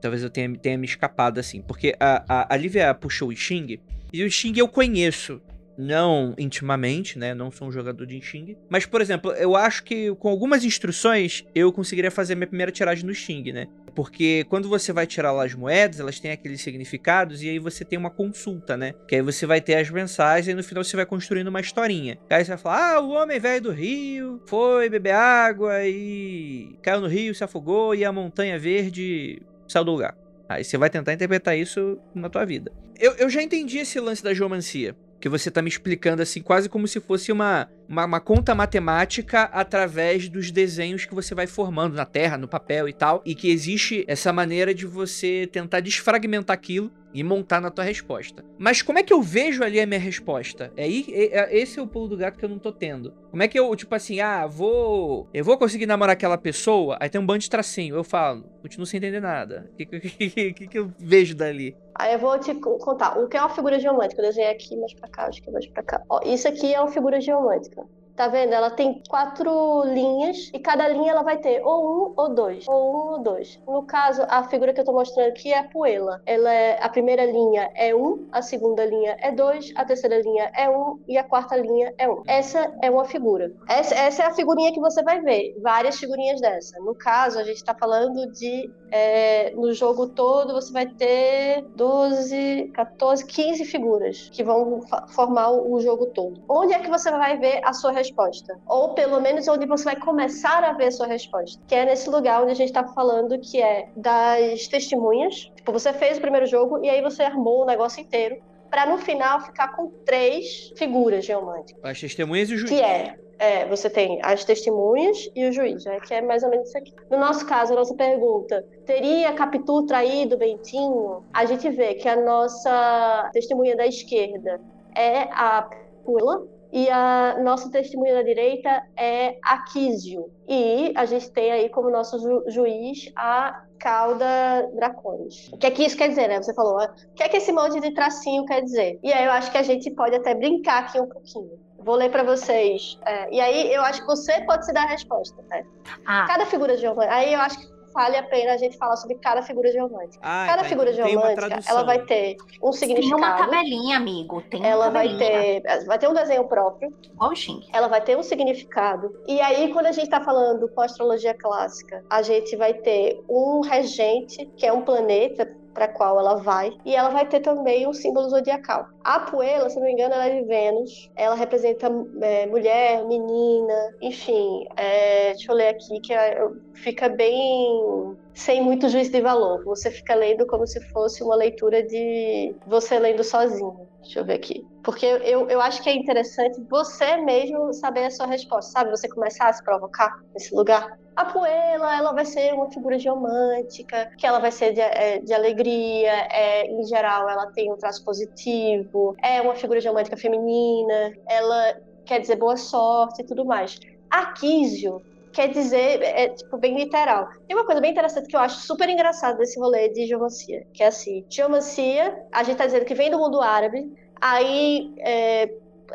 Talvez eu tenha, tenha me escapado assim. Porque a, a, a Lívia puxou o Xing, e o Xing eu conheço não intimamente, né? Não sou um jogador de Xing. Mas, por exemplo, eu acho que com algumas instruções eu conseguiria fazer minha primeira tiragem no Xing, né? Porque quando você vai tirar lá as moedas, elas têm aqueles significados e aí você tem uma consulta, né? Que aí você vai ter as mensagens e no final você vai construindo uma historinha. Aí você vai falar: ah, o homem velho do rio foi beber água e caiu no rio, se afogou e a montanha verde saiu do lugar. Aí você vai tentar interpretar isso na tua vida. Eu, eu já entendi esse lance da geomancia que você tá me explicando assim, quase como se fosse uma, uma, uma, conta matemática através dos desenhos que você vai formando na terra, no papel e tal, e que existe essa maneira de você tentar desfragmentar aquilo e montar na tua resposta. Mas como é que eu vejo ali a minha resposta? É, é, é esse é o pulo do gato que eu não tô tendo. Como é que eu, tipo assim, ah, vou. Eu vou conseguir namorar aquela pessoa, aí tem um bando de tracinho. Eu falo, continuo sem entender nada. O que, que, que, que, eu vejo dali?
Aí eu vou te contar. O que é uma figura geomântica? Eu desenhei aqui mais pra cá, acho que mais pra cá. Ó, isso aqui é uma figura geomântica. Tá vendo? Ela tem quatro linhas e cada linha ela vai ter ou um ou dois. Ou um ou dois. No caso, a figura que eu tô mostrando aqui é a poela. Ela é, a primeira linha é um, a segunda linha é dois, a terceira linha é um e a quarta linha é um. Essa é uma figura. Essa, essa é a figurinha que você vai ver. Várias figurinhas dessa. No caso, a gente tá falando de. É, no jogo todo, você vai ter 12, 14, 15 figuras que vão formar o jogo todo. Onde é que você vai ver a sua resposta. Ou pelo menos onde você vai começar a ver sua resposta. Que é nesse lugar onde a gente está falando que é das testemunhas. Tipo, você fez o primeiro jogo e aí você armou o negócio inteiro. Para no final ficar com três figuras geomânticas.
As testemunhas e o juiz.
Que é é, você tem as testemunhas e o juiz, né, que é mais ou menos isso aqui. No nosso caso, a nossa pergunta, teria Capitu traído Bentinho? A gente vê que a nossa testemunha da esquerda é a Pula, e a nossa testemunha da direita é Aquísio. E a gente tem aí como nosso ju juiz a Cauda Dracones. O que é que isso quer dizer, né? Você falou, o que é que esse monte de tracinho quer dizer? E aí eu acho que a gente pode até brincar aqui um pouquinho. Vou ler pra vocês. É, e aí eu acho que você pode se dar a resposta, tá?
Ah,
Cada figura geomântica. Aí eu acho que vale a pena a gente falar sobre cada figura geomântica.
Ah,
Cada
tá,
figura
então tem
geomântica,
tradução.
ela vai ter um
tem
significado.
uma tabelinha, amigo. Tem uma
Ela vai
tabelinha.
ter, vai ter um desenho próprio,
Igual o Xing.
ela vai ter um significado. E aí, quando a gente está falando com astrologia clássica, a gente vai ter um regente, que é um planeta para qual ela vai, e ela vai ter também um símbolo zodiacal. A Puela, se não me engano, ela é de Vênus. Ela representa é, mulher, menina, enfim. é, deixa eu ler aqui que é, fica bem sem muito juízo de valor. Você fica lendo como se fosse uma leitura de você lendo sozinho. Deixa eu ver aqui. Porque eu, eu acho que é interessante você mesmo saber a sua resposta, sabe? Você começar a se provocar nesse lugar. A Puela, ela vai ser uma figura geomântica, que ela vai ser de, é, de alegria, é, em geral ela tem um traço positivo, é uma figura geomântica feminina, ela quer dizer boa sorte e tudo mais. Aquísio quer dizer, é tipo bem literal. Tem uma coisa bem interessante que eu acho super engraçada desse rolê de geomancia, que é assim, geomancia, a gente tá dizendo que vem do mundo árabe, aí é,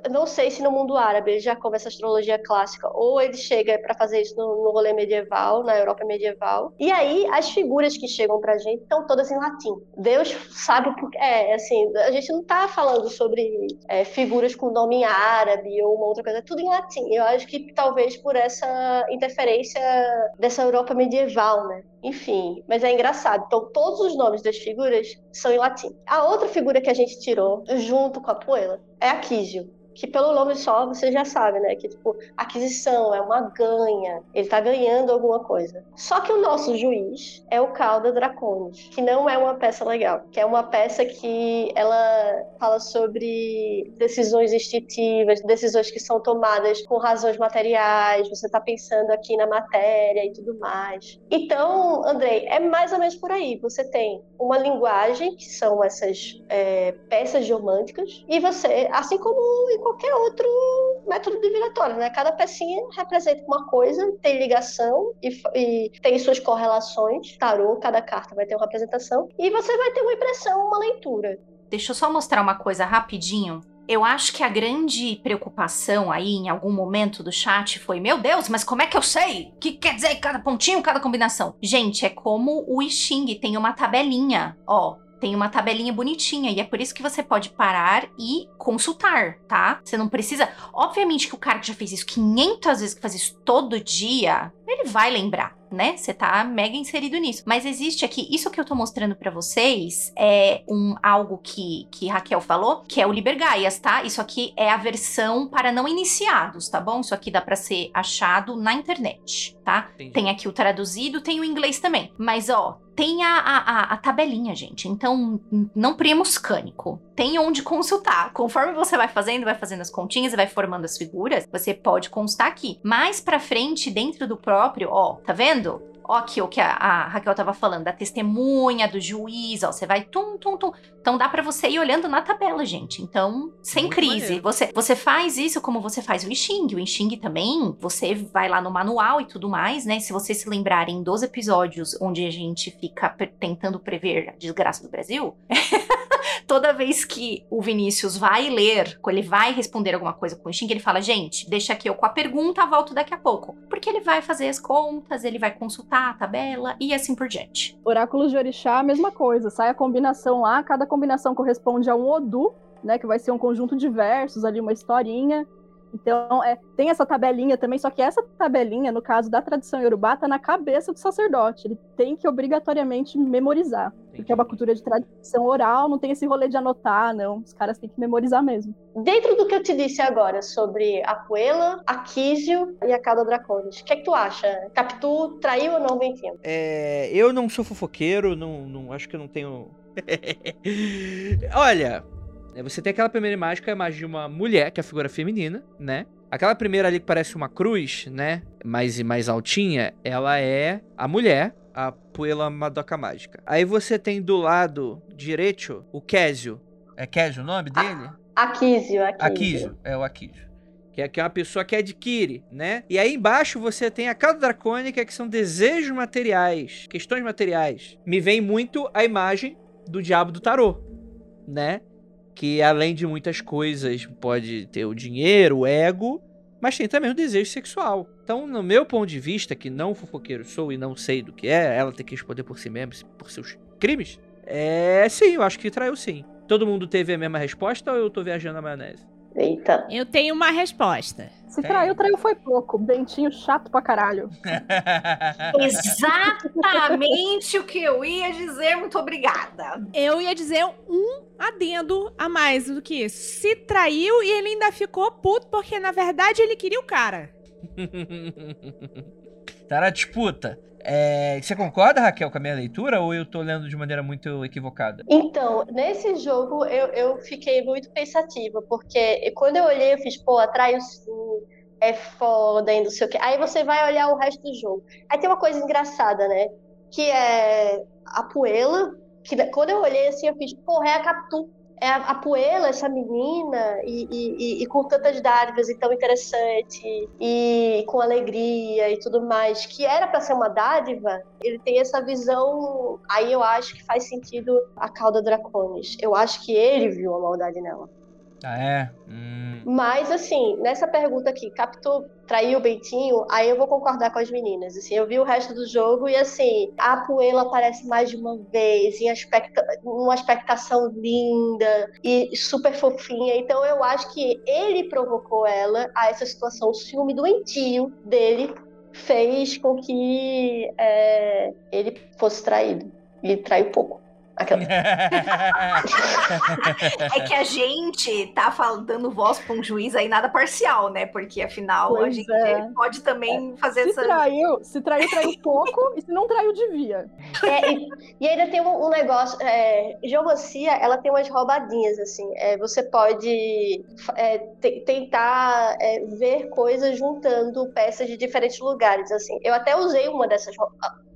não sei se no mundo árabe ele já come essa astrologia clássica ou ele chega para fazer isso no, no rolê medieval, na Europa medieval. E aí as figuras que chegam pra gente estão todas em latim. Deus sabe porque é assim, a gente não tá falando sobre é, figuras com nome árabe ou uma outra coisa, é tudo em latim. Eu acho que talvez por essa interferência dessa Europa medieval, né? Enfim, mas é engraçado. Então, todos os nomes das figuras são em latim. A outra figura que a gente tirou junto com a Puela é Aquísio que pelo nome só você já sabe, né? Que tipo, aquisição é uma ganha, ele tá ganhando alguma coisa. Só que o nosso juiz é o Calda Draconis, que não é uma peça legal, que é uma peça que ela fala sobre decisões instintivas, decisões que são tomadas com razões materiais, você tá pensando aqui na matéria e tudo mais. Então, Andrei, é mais ou menos por aí. Você tem uma linguagem, que são essas é, peças geomânticas, e você, assim como em qualquer outro método divinatório, né? Cada pecinha representa uma coisa, tem ligação e, e, tem suas correlações. Tarô, cada carta vai ter uma representação e você vai ter uma impressão, uma leitura.
Deixa eu só mostrar uma coisa rapidinho. Eu acho que a grande preocupação aí em algum momento do chat foi: meu Deus, mas como é que eu sei? O que quer dizer cada pontinho, cada combinação? Gente, é como o I Ching tem uma tabelinha, ó. Tem uma tabelinha bonitinha e é por isso que você pode parar e consultar, tá? Você não precisa. Obviamente que o cara que já fez isso 500 vezes, que faz isso todo dia, ele vai lembrar, né? Você tá mega inserido nisso. Mas existe aqui, isso que eu tô mostrando para vocês é um algo que, que Raquel falou, que é o Liber Gaias, tá? Isso aqui é a versão para não iniciados, tá bom? Isso aqui dá para ser achado na internet, tá?
Entendi.
Tem aqui o traduzido, tem o inglês também. Mas, ó, tem a, a, a, tabelinha, gente. Então, não priemos cânico. Tem onde consultar. Conforme você vai fazendo, vai fazendo as continhas e vai formando as figuras, você pode constar aqui. Mais pra frente, dentro do próprio, ó, tá vendo? Ó aqui o que a, a Raquel tava falando, da testemunha, do juiz, ó, você vai tum, tum, tum. Então dá pra você ir olhando na tabela, gente. Então, sem
Muito
crise.
maneiro.
Você, você faz isso como você faz o I Ching. O I Ching também, você vai lá no manual e tudo mais, né? Se vocês se lembrarem dos episódios onde a gente fica tentando prever a desgraça do Brasil, [LAUGHS] toda vez que o Vinícius vai ler, ele vai responder alguma coisa com o Xing, ele fala: gente, deixa aqui eu com a pergunta, volto daqui a pouco. Porque ele vai fazer as contas, ele vai consultar a tabela e assim por diante.
Oráculos de Orixá, a mesma coisa. Sai a combinação lá, cada combinação corresponde a um Odu, né? Que vai ser um conjunto de versos ali, uma historinha. Então, é, tem essa tabelinha também, só que essa tabelinha, no caso da tradição iorubá, tá na cabeça do sacerdote. Ele tem que obrigatoriamente memorizar. Porque é uma cultura de tradição oral, não tem esse rolê de anotar, não. Os caras têm que memorizar mesmo.
Dentro do que eu te disse agora sobre a Puela, a Kísio e a Calda Draconis, o que é que tu acha? Capitu traiu ou não o Ventinho?
É, eu não sou fofoqueiro, não, não acho que eu não tenho. [LAUGHS] Olha, é, você tem aquela primeira imagem que é a imagem de uma mulher, que é a figura feminina, né? Aquela primeira ali que parece uma cruz, né? Mais mais altinha, ela é a mulher, a Puela Madoka Mágica. Aí você tem do lado direito o Késio. É Késio o nome dele?
Aquísio, Aquísio.
É o Aquísio. Que é, que é uma pessoa que adquire, né? E aí embaixo você tem a cauda dracônica, que são desejos materiais, questões materiais. Me vem muito a imagem do diabo do tarô, né?
que além de muitas coisas, pode ter o dinheiro, o ego, mas tem também o desejo sexual. Então, no meu ponto de vista, que não fofoqueiro sou e não sei do que é, ela tem que responder por si mesma, por seus crimes, é sim, eu acho que traiu sim. Todo mundo teve a mesma resposta ou eu tô viajando na maionese?
Eita.
Eu tenho uma resposta.
Se traiu, traiu foi pouco. Bentinho chato pra caralho. [LAUGHS]
Exatamente o que eu ia dizer. Muito obrigada.
Eu ia dizer um adendo a mais do que isso. Se traiu e ele ainda ficou puto porque, na verdade, ele queria o cara. [LAUGHS]
tá na disputa. É, você concorda, Raquel, com a minha leitura ou eu tô lendo de maneira muito equivocada?
Então, nesse jogo eu, eu fiquei muito pensativa, porque quando eu olhei, eu fiz, pô, atraiu sim, é foda e não sei o quê. Aí você vai olhar o resto do jogo. Aí tem uma coisa engraçada, né? Que é a Puela, que quando eu olhei assim, eu fiz, porra, é a Capitu é a, a Puela, essa menina, e, e, e, com tantas dádivas e tão interessante, e com alegria e tudo mais, que era para ser uma dádiva, ele tem essa visão. Aí eu acho que faz sentido a cauda Draconis. Eu acho que ele viu a maldade nela.
Ah, é? Hum.
Mas, assim, nessa pergunta aqui, Capitu traiu o Bentinho, aí eu vou concordar com as meninas. Assim, eu vi o resto do jogo e, assim, a Puela aparece mais de uma vez, em aspecta, uma expectação linda e super fofinha. Então, eu acho que ele provocou ela a essa situação. O ciúme doentio dele fez com que é, ele fosse traído. E traiu pouco. Aquela... [LAUGHS]
é que a gente tá falando, dando voz pra um juiz aí nada parcial, né? Porque afinal pois a gente é. pode também é. fazer
se
essa.
Traiu, se traiu, traiu pouco, e se não traiu, devia.
É, e, e, ainda tem um, um negócio: é, geomancia, ela tem umas roubadinhas, assim. É, você pode é, tentar é, ver coisas juntando peças de diferentes lugares, assim. Eu até usei uma dessas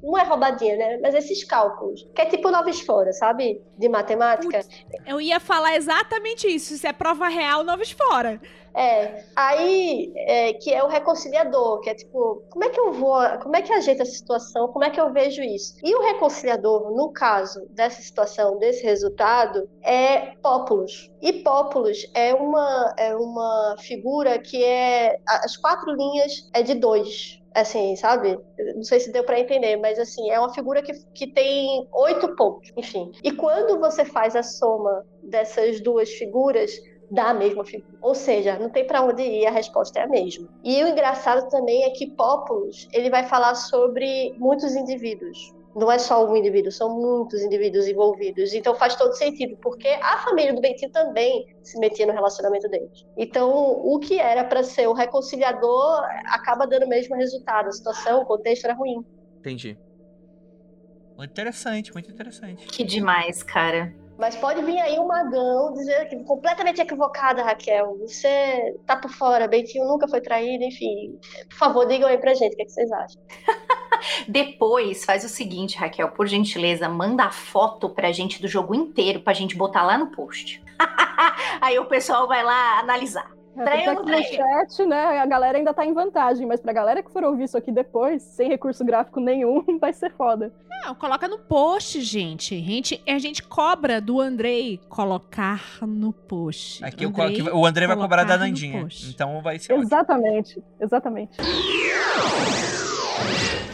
não é roubadinha, né? Mas esses cálculos, que é tipo nova esfora, sabe? De matemática. Putz,
eu ia falar exatamente isso, se é prova real, nova esfora.
É, aí é, que é o reconciliador, que é tipo, como é que eu vou, como é que ajeita essa situação, como é que eu vejo isso? E o reconciliador, no caso dessa situação, desse resultado, é Populus. E Populus é uma, é uma figura que é, as quatro linhas é de dois, assim, sabe? Não sei se deu para entender, mas assim, é uma figura que, que tem oito pontos, enfim. E quando você faz a soma dessas duas figuras, dá a mesma figura. Ou seja, não tem para onde ir, a resposta é a mesma. E o engraçado também é que Populus, ele vai falar sobre muitos indivíduos não é só um indivíduo, são muitos indivíduos envolvidos. Então faz todo sentido, porque a família do Bentinho também se metia no relacionamento deles. Então, o que era para ser o reconciliador acaba dando o mesmo resultado. A situação, o contexto era ruim.
Entendi. Muito interessante, muito interessante.
Que demais, cara.
Mas pode vir aí um magão dizer que completamente equivocada, Raquel. Você tá por fora, Bentinho nunca foi traído, enfim. Por favor, digam aí pra gente o que, é que vocês acham. [LAUGHS]
Depois, faz o seguinte, Raquel, por gentileza, manda a foto pra gente do jogo inteiro pra gente botar lá no post. [LAUGHS] aí o pessoal vai lá analisar.
É, aqui no chat, né, a galera ainda tá em vantagem, mas pra galera que for ouvir isso aqui depois, sem recurso gráfico nenhum, [LAUGHS] vai ser foda.
Não, coloca no post, gente. A gente, a gente cobra do Andrei colocar no post.
Aqui Andrei, o, o Andrei vai cobrar da Nandinha. Então vai ser
Exatamente, ótimo. exatamente.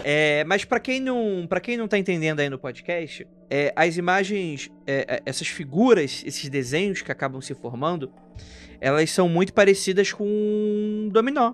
É, mas para quem não para quem não tá entendendo aí no podcast, é, as imagens, é, é, essas figuras, esses desenhos que acabam se formando, elas são muito parecidas com Dominó.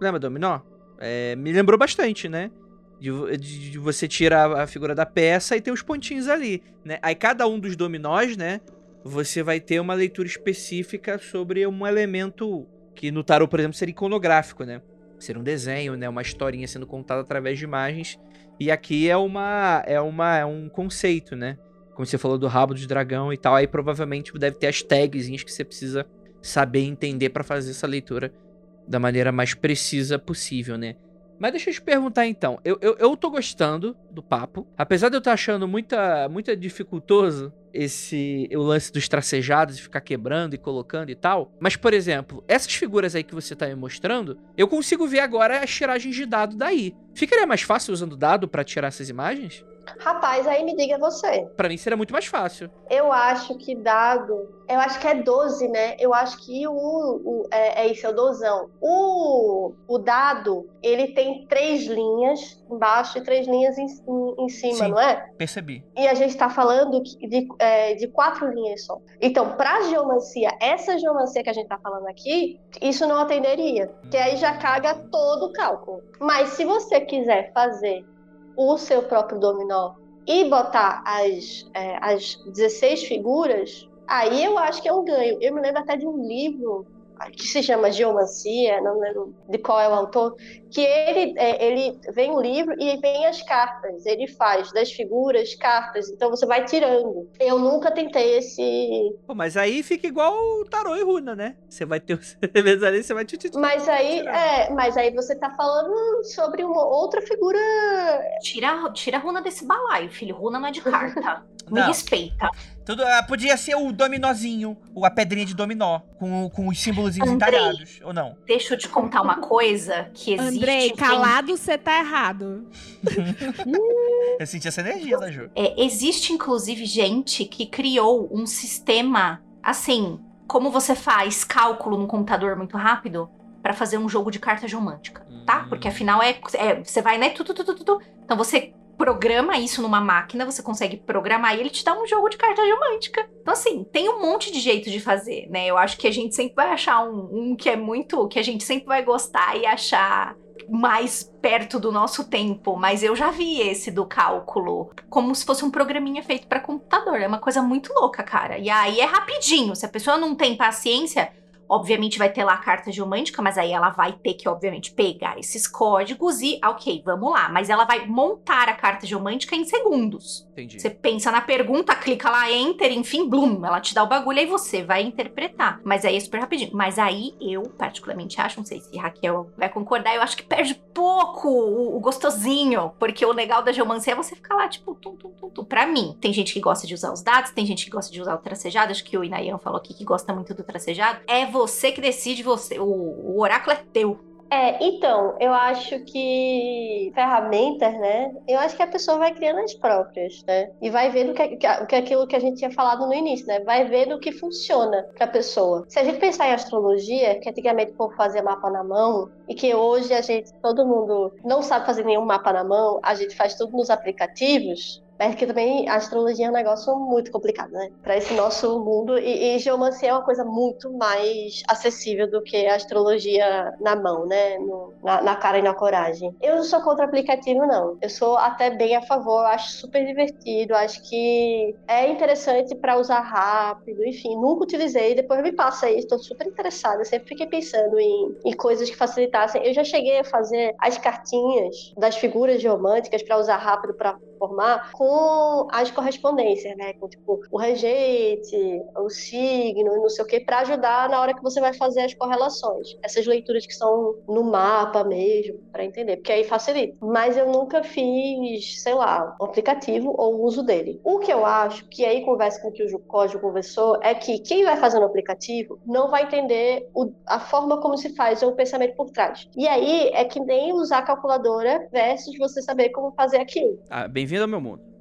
Lembra Dominó? É, me lembrou bastante, né? De, de, de, você tirar a figura da peça e ter os pontinhos ali, né? Aí cada um dos dominós, né? Você vai ter uma leitura específica sobre um elemento que no tarot, por exemplo, seria iconográfico, né? Ser um desenho, né? Uma historinha sendo contada através de imagens. E aqui é uma é uma é um conceito, né? Como você falou do rabo de dragão e tal, aí provavelmente deve ter as tagzinhas que você precisa saber entender para fazer essa leitura da maneira mais precisa possível, né? Mas deixa eu te perguntar então. Eu, eu, eu tô gostando do papo. Apesar de eu estar achando muita, muita dificultoso,
esse o lance dos tracejados e ficar quebrando e colocando e tal. Mas, por exemplo, essas figuras aí que você tá me mostrando, eu consigo ver agora as tiragens de dado daí. Ficaria mais fácil usando dado pra tirar essas imagens?
Rapaz, aí me diga você.
Pra mim seria muito mais fácil.
Eu acho que dado. Eu acho que é 12, né? Eu acho que o. o é, é isso, é o dozão. O, o dado, ele tem três linhas embaixo e três linhas em, em, em cima,
Sim.
não é?
Percebi.
E a gente tá falando de, é, de quatro linhas só. Então, pra geomancia, essa geomancia que a gente tá falando aqui, isso não atenderia. Que aí já caga todo o cálculo. Mas se você quiser fazer o seu próprio dominó e botar as, é, as 16 figuras, aí eu acho que é um ganho. Eu me lembro até de um livro que se chama Geomancia, não lembro de qual é o autor, que ele, é, ele vem o livro e vem as cartas. Ele faz das figuras cartas, então você vai tirando. Eu nunca tentei esse.
Pô, mas aí fica igual o tarô e runa, né? Você vai ter os [LAUGHS] elementos ali, você vai... tchu,
Mas aí, é, mas aí você tá falando sobre uma outra figura.
Tira, tira a runa desse balaio, filho. Runa não é de carta. [LAUGHS] Me respeita.
Tudo, ah, podia ser o dominózinho, ou a pedrinha de dominó, com, com os símbolozinhos
Andrei.
entalhados, ou não?
Deixa eu te contar uma coisa que existe.
Andrei, calado você tá errado. [LAUGHS]
Eu senti essa energia da Ju.
É, existe, inclusive, gente que criou um sistema assim, como você faz cálculo no computador muito rápido pra fazer um jogo de carta geomântica, tá?
Hum.
Porque afinal é, é- você vai, né? Tu, tu, tu, tu, tu, tu. Então você programa isso numa máquina, você consegue programar e ele te dá um jogo de carta geomântica. Então, assim, tem um monte de jeito de fazer, né? Eu acho que a gente sempre vai achar um, um que é muito. que a gente sempre vai gostar e achar mais perto do nosso tempo, mas eu já vi esse do cálculo como se fosse um programinha feito para computador. É uma coisa muito louca, cara. E aí é rapidinho. Se a pessoa não tem paciência, obviamente vai ter lá a carta geomântica, mas aí ela vai ter que, obviamente, pegar esses códigos e, ah, ok, vamos lá. Mas ela vai montar a carta geomântica em segundos.
Entendi.
Você pensa na pergunta, clica lá, enter, enfim, blum, ela te dá o bagulho aí você vai interpretar. Mas aí é super rapidinho. Mas aí eu, particularmente, acho, não sei se Raquel vai concordar, eu acho que perde pouco o, o gostosinho. Porque o legal da geomancia é você ficar lá, tipo, tum, tum, tum, tum. Pra mim, tem gente que gosta de usar os dados, tem gente que gosta de usar o tracejado, acho que o Inayan falou aqui que gosta muito do tracejado. É você que decide, você. O, o oráculo é teu.
É, então, eu acho que ferramentas, né? Eu acho que a pessoa vai criando as próprias, né? E vai vendo que, que, que aquilo que a gente tinha falado no início, né? Vai vendo o que funciona pra pessoa. Se a gente pensar em astrologia, que antigamente o povo fazia mapa na mão, e que hoje a gente, todo mundo não sabe fazer nenhum mapa na mão, a gente faz tudo nos aplicativos. Mas que também a astrologia é um negócio muito complicado, né? Para esse nosso mundo. E, e geomancia é uma coisa muito mais acessível do que a astrologia na mão, né? No- na, na cara e na coragem. Eu não sou contra aplicativo, não. Eu sou até bem a favor, acho super divertido, acho que é interessante para usar rápido, enfim. Nunca utilizei, depois me passa isso, estou super interessada. Sempre fiquei pensando em, em coisas que facilitassem. Eu já cheguei a fazer as cartinhas das figuras geomânticas para usar rápido para formar com as correspondências, né? Com tipo o rejeite, o signo, não sei o que, para ajudar na hora que você vai fazer as correlações. Essas leituras que são no mapa mesmo, para entender, porque aí facilita. Mas eu nunca fiz, sei lá, um aplicativo ou uso dele. O que eu acho, que aí conversa com o que o Código conversou, é que quem vai fazer no aplicativo não vai entender o- a forma como se faz ou o pensamento por trás. E aí é que nem usar calculadora versus você saber como fazer aquilo.
Ah, bem-vindo ao meu mundo.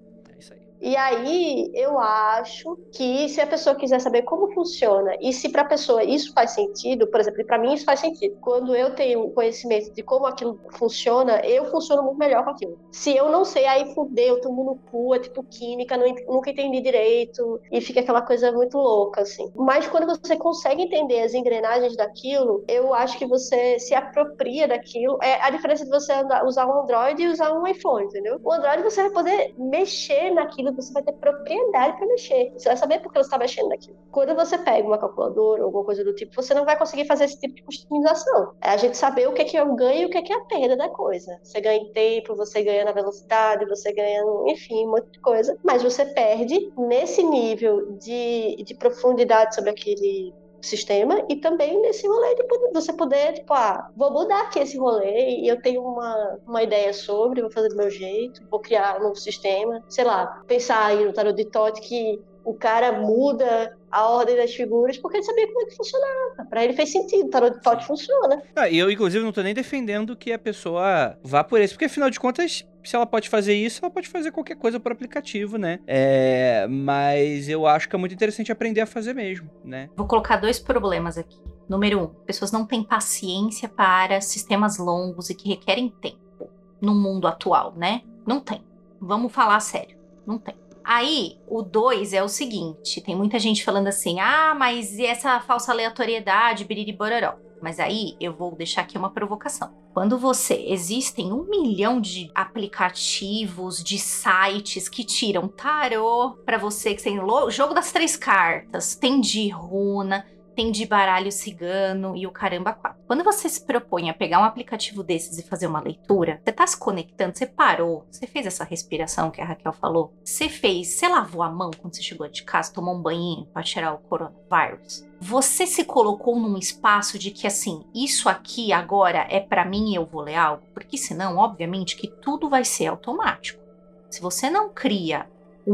E aí, eu acho que se a pessoa quiser saber como funciona e se para a pessoa isso faz sentido, por exemplo, para mim isso faz sentido. Quando eu tenho conhecimento de como aquilo funciona, eu funciono muito melhor com aquilo. Se eu não sei, aí fudeu, tomo no cu, é tipo química, não nunca entendi direito e fica aquela coisa muito louca, assim. Mas quando você consegue entender as engrenagens daquilo, eu acho que você se apropria daquilo. É a diferença de você usar um Android e usar um iPhone, entendeu? O Android você vai poder mexer naquilo, você vai ter propriedade para mexer. Você vai saber por que você está mexendo naquilo. Quando você pega uma calculadora ou alguma coisa do tipo, você não vai conseguir fazer esse tipo de customização. É a gente saber o que é, que é o ganho e o que é, que é a perda da coisa. Você ganha em tempo, você ganha na velocidade, você ganha, enfim, um monte de coisa. Mas você perde nesse nível de, de profundidade sobre aquele sistema e também nesse rolê de você poder, tipo, ah, vou mudar aqui esse rolê e eu tenho uma, uma ideia sobre, vou fazer do meu jeito, vou criar um novo sistema, sei lá, pensar aí no tarot de Tote que o cara muda a ordem das figuras porque ele sabia como é que funcionava. Pra ele fez sentido, o tarô de Tote funciona.
Ah, e eu, inclusive, não tô nem defendendo que a pessoa vá por esse, porque afinal de contas, se ela pode fazer isso, ela pode fazer qualquer coisa por aplicativo, né? É, mas eu acho que é muito interessante aprender a fazer mesmo, né?
Vou colocar dois problemas aqui. Número um, pessoas não têm paciência para sistemas longos e que requerem tempo no mundo atual, né? Não tem. Vamos falar sério. Não tem. Aí, o 2 é o seguinte: tem muita gente falando assim, ah, mas e essa falsa aleatoriedade, biriri bororó. Mas aí eu vou deixar aqui uma provocação. Quando você existem um milhão de aplicativos, de sites que tiram tarô para você, que tem jogo das três cartas, tem de runa, tem de baralho cigano e o caramba quatro. Quando você se propõe a pegar um aplicativo desses e fazer uma leitura, você tá se conectando, você parou, você fez essa respiração que a Raquel falou, você fez, você lavou a mão quando você chegou de casa, tomou um banhinho para tirar o coronavírus. Você se colocou num espaço de que assim, isso aqui agora é para mim e eu vou ler algo, porque senão, obviamente, que tudo vai ser automático. Se você não cria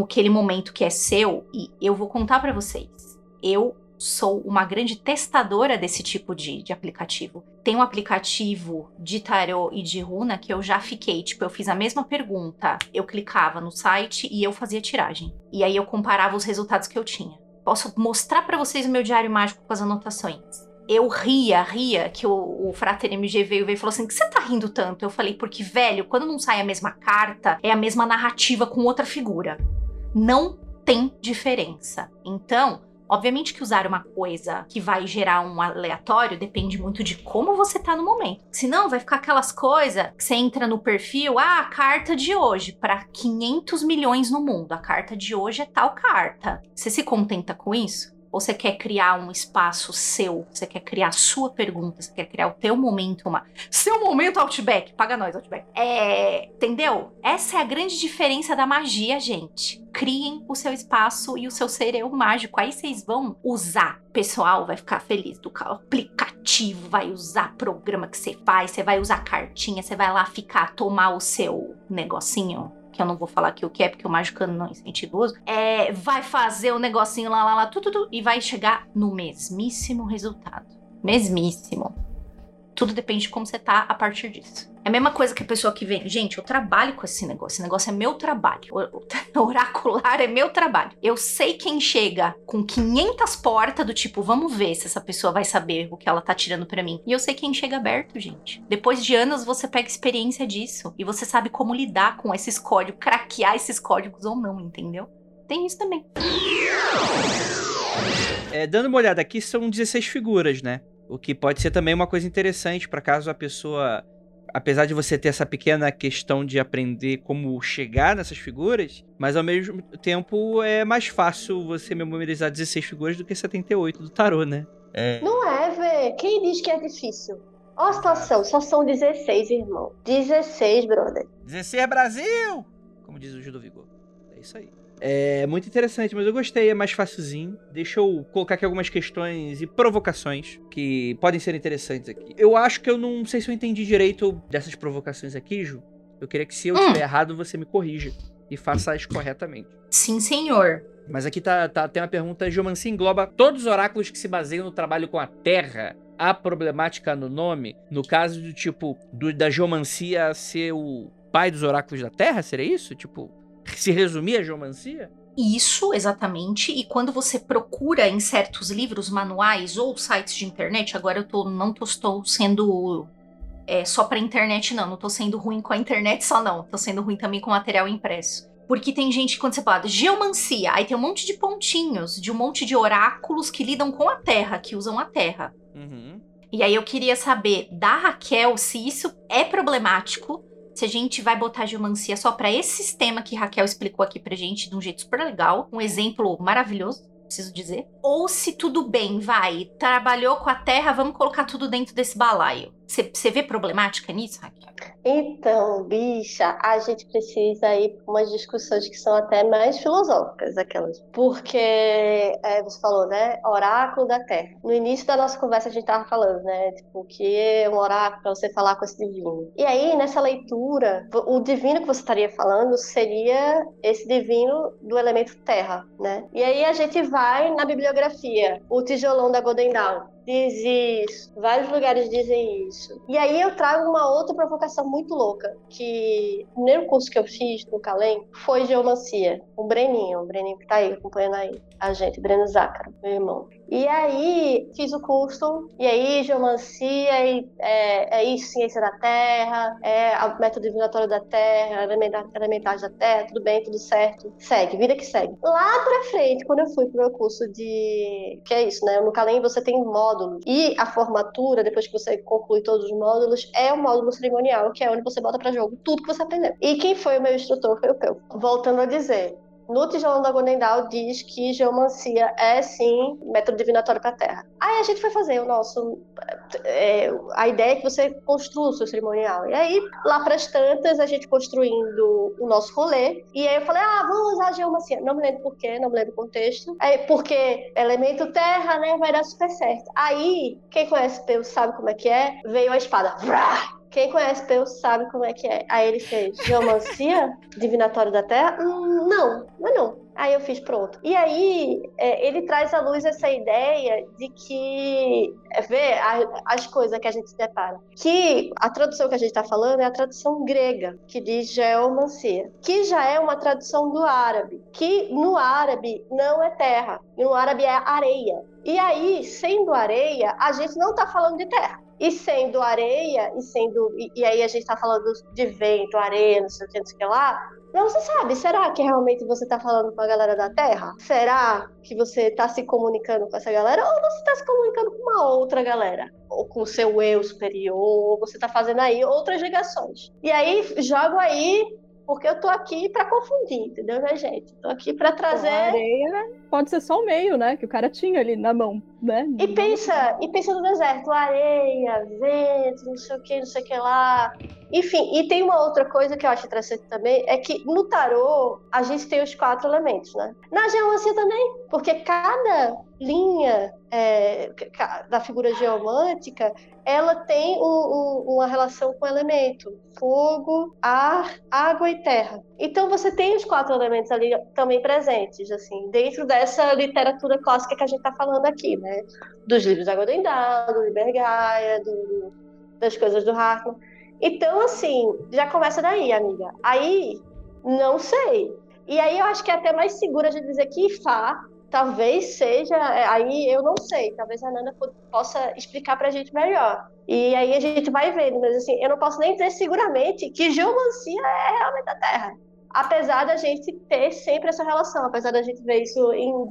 aquele momento que é seu, e eu vou contar para vocês, eu sou uma grande testadora desse tipo de, de aplicativo. Tem um aplicativo de tarô e de runa que eu já fiquei, tipo, eu fiz a mesma pergunta, eu clicava no site e eu fazia tiragem. E aí eu comparava os resultados que eu tinha. Posso mostrar para vocês o meu diário mágico com as anotações. Eu ria, ria, que o, o Frater MG veio, e falou assim: que você tá rindo tanto? Eu falei, porque, velho, quando não sai a mesma carta, é a mesma narrativa com outra figura. Não tem diferença. Então, Obviamente que usar uma coisa que vai gerar um aleatório depende muito de como você tá no momento. Senão vai ficar aquelas coisas que você entra no perfil, ah, a carta de hoje para 500 milhões no mundo. A carta de hoje é tal carta. Você se contenta com isso? Ou você quer criar um espaço seu? Você quer criar a sua pergunta? Você quer criar o teu momento, uma seu momento Outback? Paga nós, Outback. É, entendeu? Essa é a grande diferença da magia, gente. Criem o seu espaço e o seu ser eu mágico. Aí vocês vão usar. O pessoal vai ficar feliz do aplicativo, vai usar programa que você faz, você vai usar cartinha, você vai lá ficar, tomar o seu negocinho que eu não vou falar aqui o que é, porque o magicano não é incentivoso, é, vai fazer o negocinho lá, lá, lá, tudo, tudo, e vai chegar no mesmíssimo resultado. Mesmíssimo. Tudo depende de como você tá a partir disso. É a mesma coisa que a pessoa que vem, gente, eu trabalho com esse negócio, esse negócio é meu trabalho. O, [LAUGHS] oracular é meu trabalho. Eu sei quem chega com 500 portas do tipo, vamos ver se essa pessoa vai saber o que ela tá tirando para mim. E eu sei quem chega aberto, gente. Depois de anos você pega experiência disso e você sabe como lidar com esses códigos, craquear esses códigos ou não, entendeu? Tem isso também.
É, dando uma olhada aqui, são 16 figuras, né? O que pode ser também uma coisa interessante para caso a pessoa, apesar de você ter essa pequena questão de aprender como chegar nessas figuras, mas ao mesmo tempo é mais fácil você memorizar 16 figuras do que 78 do tarô, né? É.
Não é, velho. Quem diz que é difícil? Ó a situação, só são 16, irmão. 16, brother.
16 é Brasil!
Como diz o Gil do Vigor. É isso aí. É muito interessante, mas eu gostei, é mais facilzinho. Deixa eu colocar aqui algumas questões e provocações que podem ser interessantes aqui. Eu acho que eu não sei se eu entendi direito dessas provocações aqui, Ju. Eu queria que se eu
Hum.
estiver errado, você me corrija e faça-as corretamente.
Sim, senhor.
Mas aqui tá, tá, tem uma pergunta: Geomancia engloba todos os oráculos que se baseiam no trabalho com a Terra. Há problemática no nome? No caso do tipo, do, da geomancia ser o pai dos oráculos da Terra? Seria isso? Tipo, se resumir a geomancia?
Isso, exatamente. E quando você procura em certos livros, manuais ou sites de internet, agora eu tô, não tô, estou sendo é, só pra internet, não. Não tô sendo ruim com a internet só, não. Tô sendo ruim também com material impresso. Porque tem gente, quando você fala geomancia, aí tem um monte de pontinhos, de um monte de oráculos que lidam com a terra, que usam a terra.
Uhum.
E aí eu queria saber da Raquel se isso é problemático, se a gente vai botar geomancia só pra esse sistema que Raquel explicou aqui pra gente de um jeito super legal, um exemplo maravilhoso, preciso dizer. Ou se tudo bem, vai, trabalhou com a terra, vamos colocar tudo dentro desse balaio. Você vê problemática nisso, Raquel?
Então, bicha, a gente precisa ir para umas discussões que são até mais filosóficas, aquelas. Porque é, você falou, né? Oráculo da Terra. No início da nossa conversa a gente estava falando, né? Tipo, que é um oráculo para você falar com esse divino. E aí, nessa leitura, o divino que você estaria falando seria esse divino do elemento terra, né? E aí a gente vai na bibliografia, o tijolão da Golden Dawn diz isso, vários lugares dizem isso. E aí eu trago uma outra provocação muito louca, que o primeiro curso que eu fiz no Calem foi geomancia, o Breninho, o Breninho que tá aí acompanhando aí a gente, Breno Zácaro, meu irmão. E aí fiz o curso, e aí geomancia, e, é, é isso, ciência da Terra, é método divinatório da Terra, elementar da Terra, tudo bem, tudo certo. Segue, vida que segue. Lá pra frente, quando eu fui pro meu curso de... que é isso, né? No Calem você tem módulos, e a formatura, depois que você conclui todos os módulos, é o módulo cerimonial, que é onde você bota para jogo tudo que você aprendeu. E quem foi o meu instrutor foi o Peu. Voltando a dizer, no tijolão da Gondendal diz que geomancia é sim método divinatório para a Terra. Aí a gente foi fazer o nosso. É, a ideia é que você construa o seu cerimonial. E aí, lá para as tantas, a gente construindo o nosso rolê. E aí eu falei, ah, vamos usar a geomancia. Não me lembro porquê, não me lembro o contexto. Aí, porque elemento terra, né, vai dar super certo. Aí, quem conhece Peu sabe como é que é. Veio a espada. Vrá! Quem conhece Deus sabe como é que é. Aí ele fez geomancia, [LAUGHS] divinatório da terra? Hum, não, não é não. Aí eu fiz pronto. E aí é, ele traz à luz essa ideia de que é, vê a, as coisas que a gente se depara. Que a tradução que a gente está falando é a tradução grega, que diz geomancia, que já é uma tradução do árabe, que no árabe não é terra, no árabe é areia. E aí, sendo areia, a gente não está falando de terra. E sendo areia, e sendo. E, e aí a gente tá falando de vento, areia, não sei o que, não sei o que lá. Não se sabe, será que realmente você tá falando com a galera da Terra? Será que você tá se comunicando com essa galera? Ou você tá se comunicando com uma outra galera? Ou com o seu eu superior? Ou você tá fazendo aí outras ligações? E aí, jogo aí porque eu tô aqui para confundir, entendeu, né, gente? Tô aqui para trazer. A
areia pode ser só o meio, né? Que o cara tinha ali na mão, né?
E pensa, e pensa no deserto, areia, vento, não sei o que, não sei o que lá. Enfim, e tem uma outra coisa que eu acho interessante também, é que no tarô a gente tem os quatro elementos, né? Na geomancia também, porque cada linha é, da figura geomântica ela tem um, um, uma relação com o elemento fogo, ar, água e terra. Então você tem os quatro elementos ali também presentes, assim, dentro dessa literatura clássica que a gente está falando aqui, né? Dos livros da Golden Dawn, do Liber Gaia, do, das coisas do Hartmann. Então, assim, já começa daí, amiga. Aí, não sei. E aí eu acho que é até mais seguro a gente dizer que Fá talvez seja, é, aí eu não sei, talvez a Nanda possa explicar para a gente melhor. E aí a gente vai vendo, mas assim, eu não posso nem dizer seguramente que geomancia é realmente a Terra. Apesar da gente ter sempre essa relação, apesar da gente ver isso em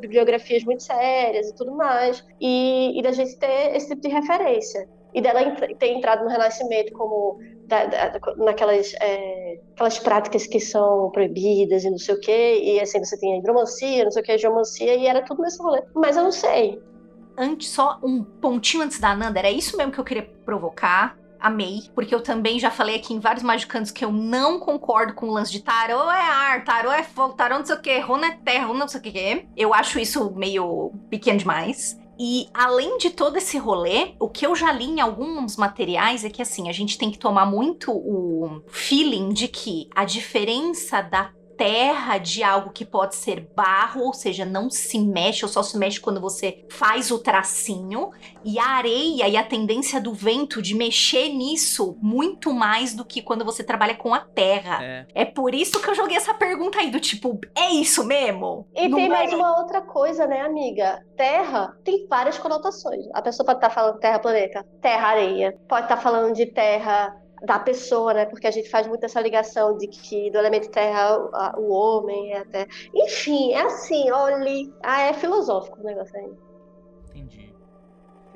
bibliografias muito sérias e tudo mais, e, e da gente ter esse tipo de referência e dela ter entrado no Renascimento como da, da, naquelas é, aquelas práticas que são proibidas e não sei o quê, e assim, você tem a hidromancia, não sei o que, geomancia, e era tudo nesse rolê. Mas eu não sei.
Antes, só um pontinho antes da Nanda, era isso mesmo que eu queria provocar. Amei, porque eu também já falei aqui em vários magicantes que eu não concordo com o lance de tarô é ar, tarô é fogo, tarô não sei o que, runa é terra, runa não sei o que. Eu acho isso meio pequeno demais. E além de todo esse rolê, o que eu já li em alguns materiais é que assim, a gente tem que tomar muito o feeling de que a diferença da terra de algo que pode ser barro, ou seja, não se mexe, ou só se mexe quando você faz o tracinho, e a areia e a tendência do vento de mexer nisso muito mais do que quando você trabalha com a terra. É, é por isso que eu joguei essa pergunta aí do tipo, é isso mesmo?
E não tem mais uma outra coisa, né, amiga? Terra tem várias conotações. A pessoa pode estar tá falando terra planeta, terra areia, pode estar tá falando de terra da pessoa, né? Porque a gente faz muito essa ligação de que do elemento terra o homem é até. Enfim, é assim, olhe. Ah, é filosófico o negócio aí.
Entendi.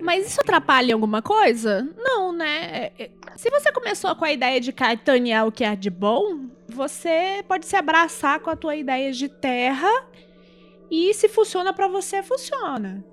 Mas isso atrapalha alguma coisa? Não, né? É, é, se você começou com a ideia de Caetano é o que é de bom, você pode se abraçar com a tua ideia de terra e se funciona para você, funciona.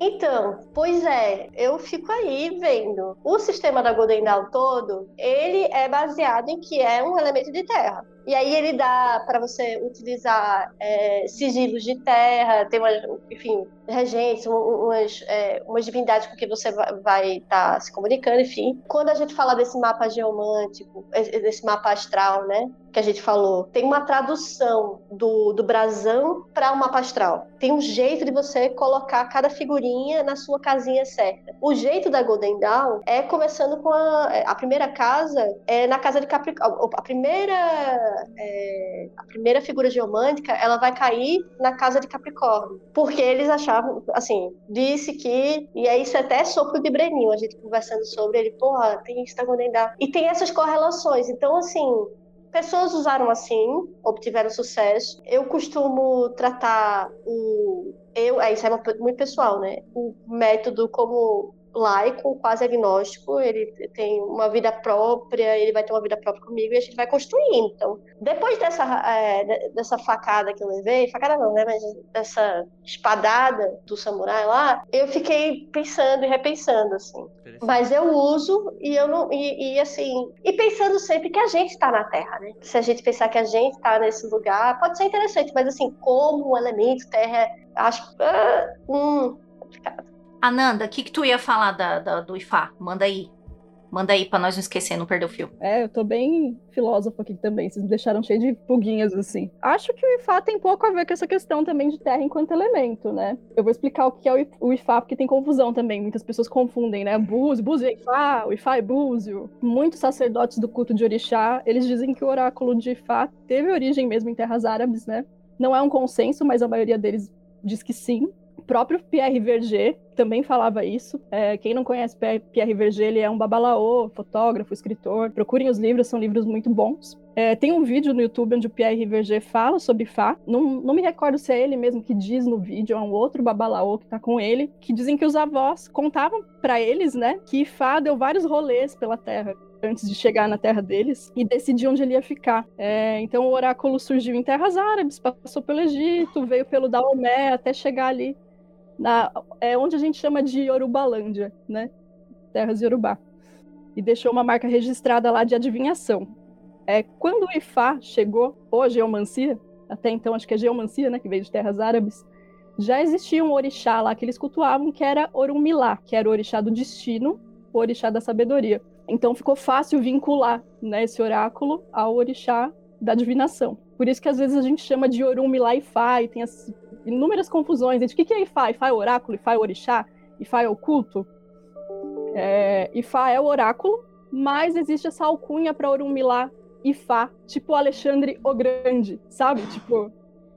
Então, pois é, eu fico aí vendo. O sistema da Golden Dawn todo, ele é baseado em que é um elemento de terra. E aí ele dá para você utilizar é, sigilos de terra, tem uma, enfim, regentes, umas, é, umas divindades com que você vai estar tá se comunicando, enfim. Quando a gente fala desse mapa geomântico, desse mapa astral, né? que a gente falou, tem uma tradução do, do brasão para o mapa astral. Tem um jeito de você colocar cada figurinha na sua casinha certa. O jeito da Golden Dawn é começando com a, a primeira casa, é na casa de Capricórnio. A primeira, é, a primeira figura geomântica, ela vai cair na casa de Capricórnio. Porque eles achavam, assim, disse que, e é isso até sopro de Breninho, a gente conversando sobre ele, porra, tem Dawn. E tem essas correlações. Então, assim, pessoas usaram assim, obtiveram sucesso. Eu costumo tratar o. Eu, é, isso é muito pessoal, né? O método como laico, quase agnóstico, ele tem uma vida própria, ele vai ter uma vida própria comigo e a gente vai construindo. Então, depois dessa, é, dessa facada que eu levei, facada não, né, mas dessa espadada do samurai lá, eu fiquei pensando e repensando, assim. Mas eu uso e eu não, e, e, assim, e pensando sempre que a gente está na Terra, né? Se a gente pensar que a gente está nesse lugar, pode ser interessante, mas assim, como um elemento Terra, acho, ah, hum, complicado.
Ananda, o que, que tu ia falar da, da, do IFA? Manda aí. Manda aí pra nós não esquecer, não perder o fio.
É, eu tô bem filósofo aqui também. Vocês me deixaram cheio de pulguinhas assim. Acho que o IFA tem pouco a ver com essa questão também de terra enquanto elemento, né? Eu vou explicar o que é o IFA, porque tem confusão também. Muitas pessoas confundem, né? Búzio, Búzio é IFA, o IFA é Búzio. Muitos sacerdotes do culto de Orixá, eles dizem que o oráculo de IFA teve origem mesmo em terras árabes, né? Não é um consenso, mas a maioria deles diz que sim. Próprio Pierre Verger também falava isso. É, quem não conhece Pierre Verger, ele é um babalaô, fotógrafo, escritor. Procurem os livros, são livros muito bons. É, tem um vídeo no YouTube onde o Pierre Verger fala sobre Fá. Não, não me recordo se é ele mesmo que diz no vídeo, é um outro babalaô que tá com ele, que dizem que os avós contavam para eles, né, que Fá deu vários rolês pela Terra antes de chegar na terra deles e decidir onde ele ia ficar. É, então o oráculo surgiu em terras árabes, passou pelo Egito, veio pelo Daomé até chegar ali na, é onde a gente chama de Yorubalândia, né? Terras Yorubá. E deixou uma marca registrada lá de adivinhação. É, quando o Ifá chegou, ou a geomancia, até então acho que é geomancia, né, que veio de terras árabes, já existia um orixá lá que eles cultuavam, que era Orumilá, que era o orixá do destino, o orixá da sabedoria. Então ficou fácil vincular né, esse oráculo ao orixá da divinação. Por isso que às vezes a gente chama de Orumilá Ifá, e tem as inúmeras confusões entre o que é Ifá, Ifá é oráculo, Ifá é orixá, Ifá é oculto. É, Ifá é o oráculo, mas existe essa alcunha para Orumilá Ifá, tipo Alexandre o Grande, sabe? Tipo,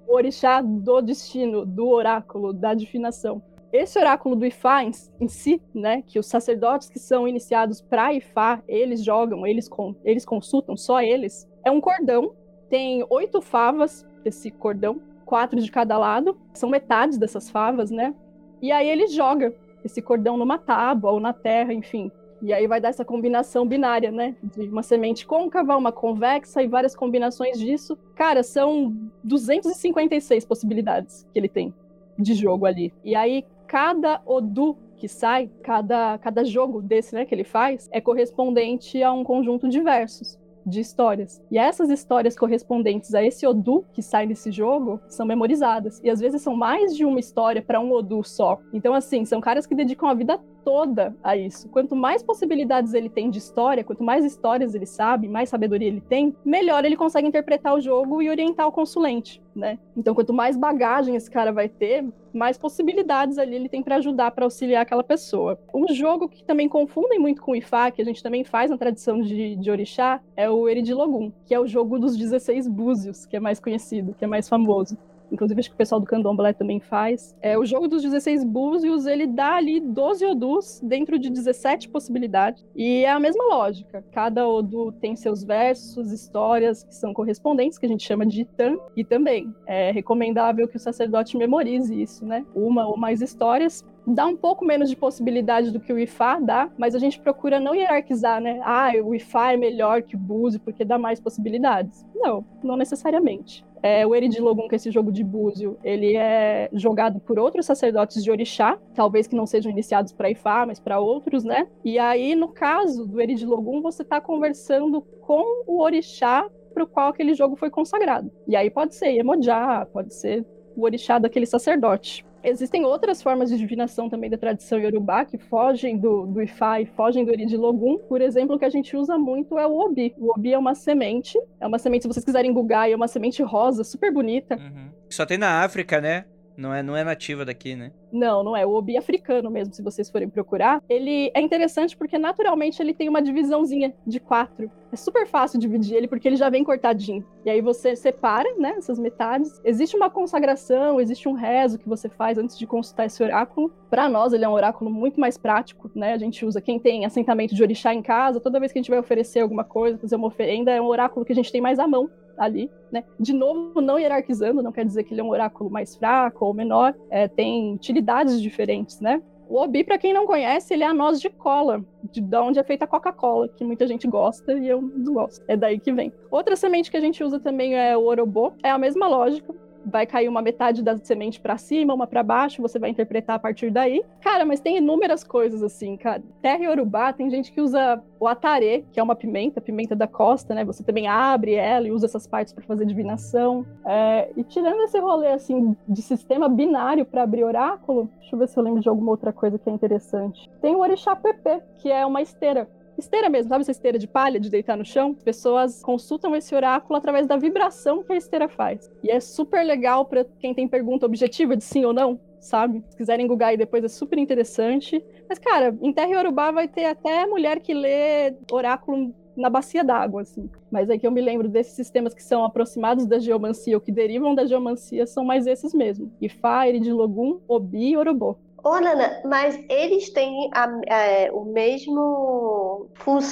o orixá do destino, do oráculo, da divinação. Esse oráculo do Ifá em, em si, né, que os sacerdotes que são iniciados para Ifá, eles jogam, eles, eles consultam, só eles, é um cordão, tem oito favas desse cordão, quatro de cada lado, são metades dessas favas, né? E aí ele joga esse cordão numa tábua ou na terra, enfim. E aí vai dar essa combinação binária, né? De uma semente côncava, uma convexa e várias combinações disso. Cara, são 256 possibilidades que ele tem de jogo ali. E aí cada Odu que sai, cada, cada jogo desse né, que ele faz, é correspondente a um conjunto de versos de histórias. E essas histórias correspondentes a esse Odu que sai desse jogo são memorizadas. E às vezes são mais de uma história para um Odu só. Então, assim, são caras que dedicam a vida toda a isso. Quanto mais possibilidades ele tem de história, quanto mais histórias ele sabe, mais sabedoria ele tem, melhor ele consegue interpretar o jogo e orientar o consulente, né? Então, quanto mais bagagem esse cara vai ter, mais possibilidades ali ele tem para ajudar, para auxiliar aquela pessoa. Um jogo que também confundem muito com o Ifá, que a gente também faz na tradição de, de Orixá, é o Eridilogum, que é o jogo dos 16 búzios, que é mais conhecido, que é mais famoso inclusive acho que o pessoal do candomblé também faz. É, o jogo dos 16 búzios, ele dá ali 12 odus dentro de 17 possibilidades. E é a mesma lógica. Cada odu tem seus versos, histórias que são correspondentes, que a gente chama de itan. E também é recomendável que o sacerdote memorize isso, né? Uma ou mais histórias dá um pouco menos de possibilidade do que o IFA dá, mas a gente procura não hierarquizar, né? Ah, o IFA é melhor que o Búzio porque dá mais possibilidades. Não, não necessariamente. É, o Eridilogum, que é esse jogo de búzio, ele é jogado por outros sacerdotes de orixá, talvez que não sejam iniciados para Ifá, mas para outros, né? E aí, no caso do Eridilogum, você está conversando com o orixá para o qual aquele jogo foi consagrado. E aí pode ser Iemoja, pode ser o orixá daquele sacerdote. Existem outras formas de divinação também da tradição iorubá que fogem do, do Ifá e fogem do Eridilogum. Por exemplo, o que a gente usa muito é o Obi. O Obi é uma semente, é uma semente, se vocês quiserem googar, é uma semente rosa, super bonita.
Uhum. Só tem na África, né? Não é, não é nativa daqui, né?
Não, não é. O obi africano mesmo, se vocês forem procurar. Ele é interessante porque naturalmente ele tem uma divisãozinha de quatro. É super fácil dividir ele porque ele já vem cortadinho. E aí você separa, né, essas metades. Existe uma consagração, existe um rezo que você faz antes de consultar esse oráculo. Para nós, ele é um oráculo muito mais prático, né? A gente usa quem tem assentamento de orixá em casa, toda vez que a gente vai oferecer alguma coisa, fazer uma oferenda, é um oráculo que a gente tem mais à mão ali, né? De novo, não hierarquizando, não quer dizer que ele é um oráculo mais fraco ou menor, é, tem utilidades diferentes, né? O Obi, para quem não conhece, ele é a noz de cola, de, de onde é feita a Coca-Cola, que muita gente gosta e eu não gosto. É daí que vem. Outra semente que a gente usa também é o Orobô, é a mesma lógica vai cair uma metade da semente para cima, uma para baixo, você vai interpretar a partir daí. Cara, mas tem inúmeras coisas assim, cara. Terra e Urubá, tem gente que usa o atarê, que é uma pimenta, pimenta da costa, né? Você também abre ela e usa essas partes para fazer divinação. É, e tirando esse rolê assim de sistema binário para abrir oráculo, deixa eu ver se eu lembro de alguma outra coisa que é interessante. Tem o orixá PP, que é uma esteira esteira mesmo, sabe essa esteira de palha de deitar no chão? As pessoas consultam esse oráculo através da vibração que a esteira faz. E é super legal para quem tem pergunta objetiva de sim ou não, sabe? Se quiserem googar aí depois é super interessante. Mas, cara, em Terra Urubá vai ter até mulher que lê oráculo na bacia d'água, assim. Mas é que eu me lembro desses sistemas que são aproximados da geomancia ou que derivam da geomancia são mais esses mesmo. Ifá, Logum, Obi e Orobô.
Ô, Nana, mas eles têm a, é, o mesmo.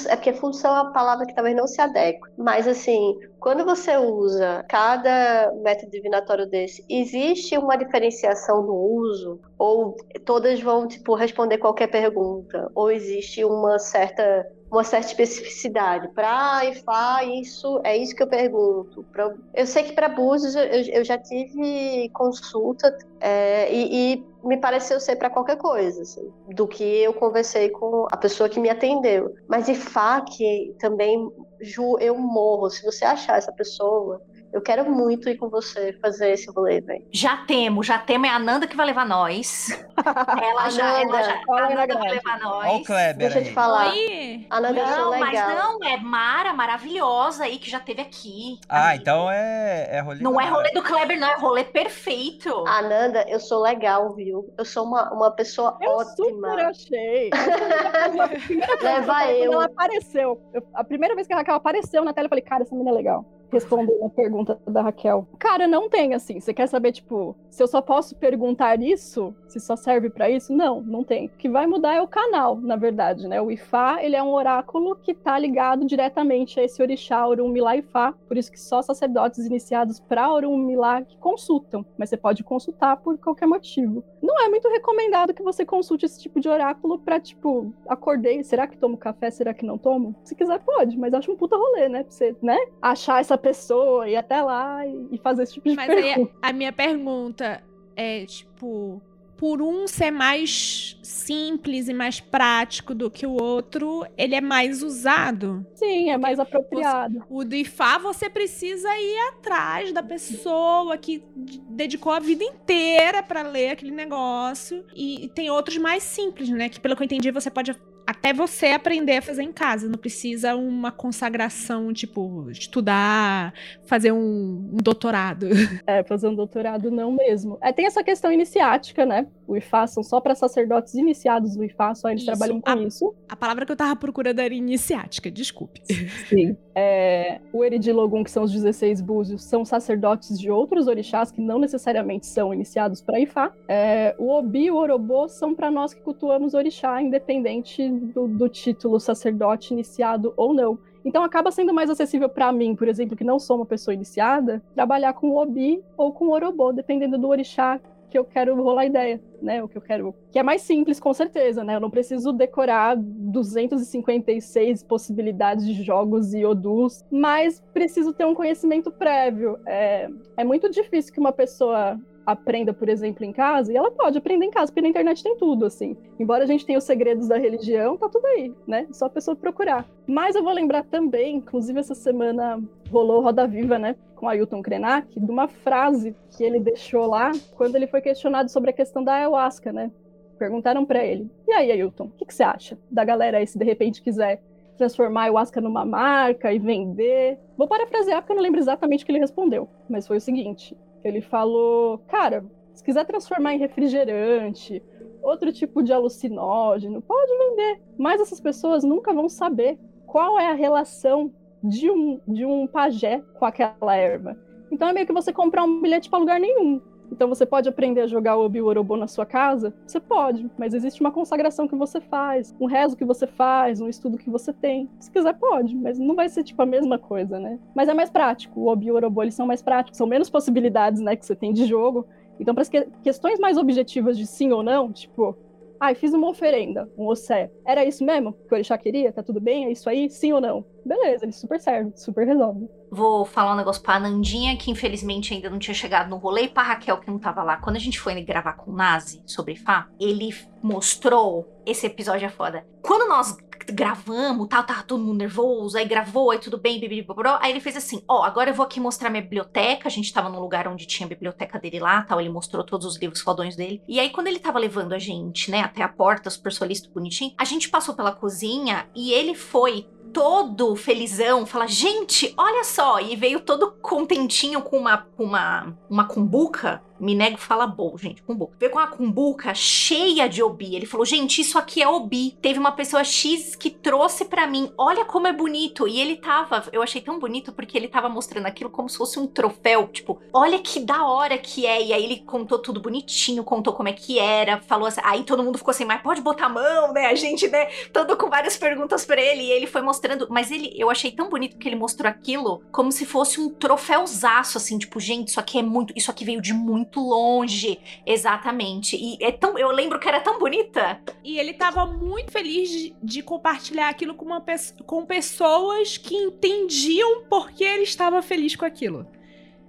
É porque função é uma palavra que talvez não se adeque. Mas, assim, quando você usa cada método divinatório desse, existe uma diferenciação no uso? Ou todas vão, tipo, responder qualquer pergunta? Ou existe uma certa uma certa especificidade. Para IFA, isso é isso que eu pergunto. Pra, eu sei que para Búzios eu, eu, já tive consulta é, e, e, me pareceu ser para qualquer coisa, assim, do que eu conversei com a pessoa que me atendeu. Mas IFA, que também Ju, eu morro. Se você achar essa pessoa, eu quero muito ir com você fazer esse rolê, velho.
Já temos, já temos. É a Nanda que vai levar nós. [LAUGHS] ela, já, ela já. A Nanda vai levar nós.
Olha o Kleber
Deixa eu te falar.
Oi.
A Nanda
Não,
é
mas
legal.
não, é Mara, maravilhosa aí, que já teve aqui.
Ah,
amigo.
então é, é rolê.
Não é rolê do Kleber, não, é rolê perfeito.
Ananda, eu sou legal, viu? Eu sou uma, uma pessoa
Eu
ótima.
super achei. [LAUGHS]
Leva eu.
Quando ela apareceu, eu- a primeira vez que a Raquel apareceu na tela, eu falei, cara, essa menina é legal. Respondendo a pergunta da Raquel. Cara, não tem assim. Você quer saber, tipo, se eu só posso perguntar isso? Se só serve pra isso? Não, não tem. O que vai mudar é o canal, na verdade, né? O Ifá, ele é um oráculo que tá ligado diretamente a esse orixá Orum Milá Ifá. Por isso que só sacerdotes iniciados pra Orum Milá que consultam. Mas você pode consultar por qualquer motivo. Não é muito recomendado que você consulte esse tipo de oráculo pra, tipo, acordei, será que tomo café, será que não tomo? Se quiser, pode, mas acho um puta rolê, né? Pra você, né? Achar essa pessoa, ir até lá e e fazer esse tipo de
Mas aí
pergunta.
a minha pergunta é, tipo, por um ser mais simples e mais prático do que o outro, ele é mais usado.
Sim, é mais apropriado.
O do IFA, você precisa ir atrás da pessoa que dedicou a vida inteira pra ler aquele negócio. E, e tem outros mais simples, né? Que pelo que eu entendi, você pode até você aprender a fazer em casa. Não precisa uma consagração, tipo, estudar, fazer um, um doutorado. [LAUGHS]
É, fazer um doutorado não mesmo. É, tem essa questão iniciática, né? O IFA são só para sacerdotes iniciados do IFA, só eles
Isso.
trabalham com
A-
isso.
A palavra que eu tava procurando era iniciática, desculpe.
Sim. É, o Eridilogum, que são os 16 búzios, são sacerdotes de outros orixás que não necessariamente são iniciados para Ifá. É, o Obi e o Orobô são para nós que cultuamos orixá, independente do, do título sacerdote iniciado ou não. Então acaba sendo mais acessível para mim, por exemplo, que não sou uma pessoa iniciada, trabalhar com o Obi ou com o Orobô, dependendo do orixá que eu quero rolar ideia, né? O que eu quero. Que é mais simples, com certeza, né? Eu não preciso decorar 256 possibilidades de jogos e odus, mas preciso ter um conhecimento prévio. É, é muito difícil que uma pessoa aprenda, por exemplo, em casa, e ela pode aprender em casa, porque na internet tem tudo, assim. Embora a gente tenha os segredos da religião, tá tudo aí, né? Só a pessoa procurar. Mas eu vou lembrar também, inclusive essa semana rolou Roda Viva, né, com Ailton Krenak, de uma frase que ele deixou lá quando ele foi questionado sobre a questão da ayahuasca, né? Perguntaram para ele: "E aí, Ailton, o que, que você acha da galera aí se de repente quiser transformar a ayahuasca numa marca e vender?" Vou parafrasear porque eu não lembro exatamente o que ele respondeu, mas foi o seguinte: ele falou, cara, se quiser transformar em refrigerante, outro tipo de alucinógeno, pode vender. Mas essas pessoas nunca vão saber qual é a relação de um, de um pajé com aquela erva. Então é meio que você comprar um bilhete para lugar nenhum. Então você pode aprender a jogar o Obi-Wan na sua casa? Você pode, mas existe uma consagração que você faz, um rezo que você faz, um estudo que você tem. Se quiser pode, mas não vai ser tipo a mesma coisa, né? Mas é mais prático. O Obi Orobo, eles são mais práticos, são menos possibilidades, né, que você tem de jogo. Então, para as que questões mais objetivas de sim ou não, tipo, Ai, fiz uma oferenda, um ossé. Era isso mesmo que o Orixá queria? Tá tudo bem? É isso aí? Sim ou não? Beleza, ele super serve, super resolve.
Vou falar um negócio pra Nandinha, que infelizmente ainda não tinha chegado no rolê, e pra Raquel, que não tava lá. Quando a gente foi gravar com o Nazi sobre Fá, ele mostrou. Esse episódio é foda. Quando nós gravamos, tal, tava todo mundo nervoso, aí gravou, aí tudo bem, bibi, aí ele fez assim, ó, oh, agora eu vou aqui mostrar minha biblioteca, a gente tava num lugar onde tinha a biblioteca dele lá, tal, ele mostrou todos os livros fodões dele, e aí quando ele tava levando a gente, né, até a porta, super solícito, bonitinho, a gente passou pela cozinha e ele foi todo felizão, fala, gente, olha só, e veio todo contentinho com uma, uma, uma cumbuca, me nego fala bom, gente, cumbuca. Veio com uma cumbuca cheia de obi. Ele falou, gente, isso aqui é obi. Teve uma pessoa X que trouxe para mim, olha como é bonito. E ele tava, eu achei tão bonito porque ele tava mostrando aquilo como se fosse um troféu, tipo, olha que da hora que é. E aí ele contou tudo bonitinho, contou como é que era, falou assim, aí todo mundo ficou assim, mas pode botar a mão, né? A gente, né, todo com várias perguntas para ele. E ele foi mostrando, mas ele, eu achei tão bonito que ele mostrou aquilo como se fosse um troféuzaço, assim, tipo, gente, isso aqui é muito, isso aqui veio de muito muito longe. Exatamente. E é tão, eu lembro que era tão bonita.
E ele tava muito feliz de, de compartilhar aquilo com, uma, com pessoas que entendiam por que ele estava feliz com aquilo.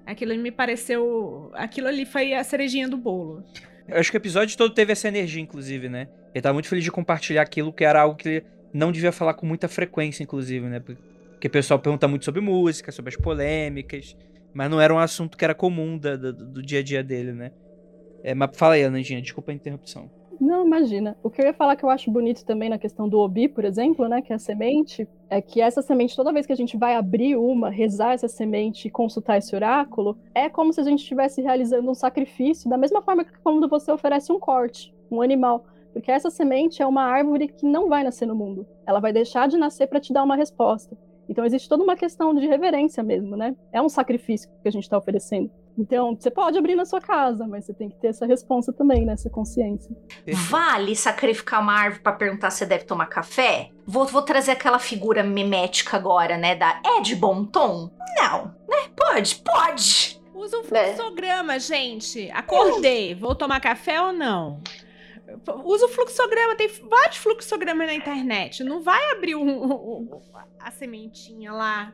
Aquilo me pareceu. Aquilo ali foi a cerejinha do bolo.
Eu acho que o episódio todo teve essa energia, inclusive, né? Ele tava muito feliz de compartilhar aquilo que era algo que ele não devia falar com muita frequência, inclusive, né? Porque o pessoal pergunta muito sobre música, sobre as polêmicas. Mas não era um assunto que era comum da, da, do dia a dia dele, né? É, mas fala aí, Anandinha, desculpa a interrupção.
Não, imagina. O que eu ia falar que eu acho bonito também na questão do obi, por exemplo, né, que é a semente, é que essa semente, toda vez que a gente vai abrir uma, rezar essa semente e consultar esse oráculo, é como se a gente estivesse realizando um sacrifício, da mesma forma que quando você oferece um corte, um animal. Porque essa semente é uma árvore que não vai nascer no mundo. Ela vai deixar de nascer para te dar uma resposta. Então existe toda uma questão de reverência mesmo, né? É um sacrifício que a gente está oferecendo. Então, você pode abrir na sua casa, mas você tem que ter essa responsa também, né? Essa consciência.
Vale sacrificar uma árvore para perguntar se deve tomar café? Vou, vou trazer aquela figura memética agora, né? Da é de bom tom? Não, né? Pode, pode.
Usa um fluxograma, é. gente. Acordei. Vou tomar café ou não? Usa o fluxograma, tem vários fluxogramas na internet. Não vai abrir um, um, a sementinha lá.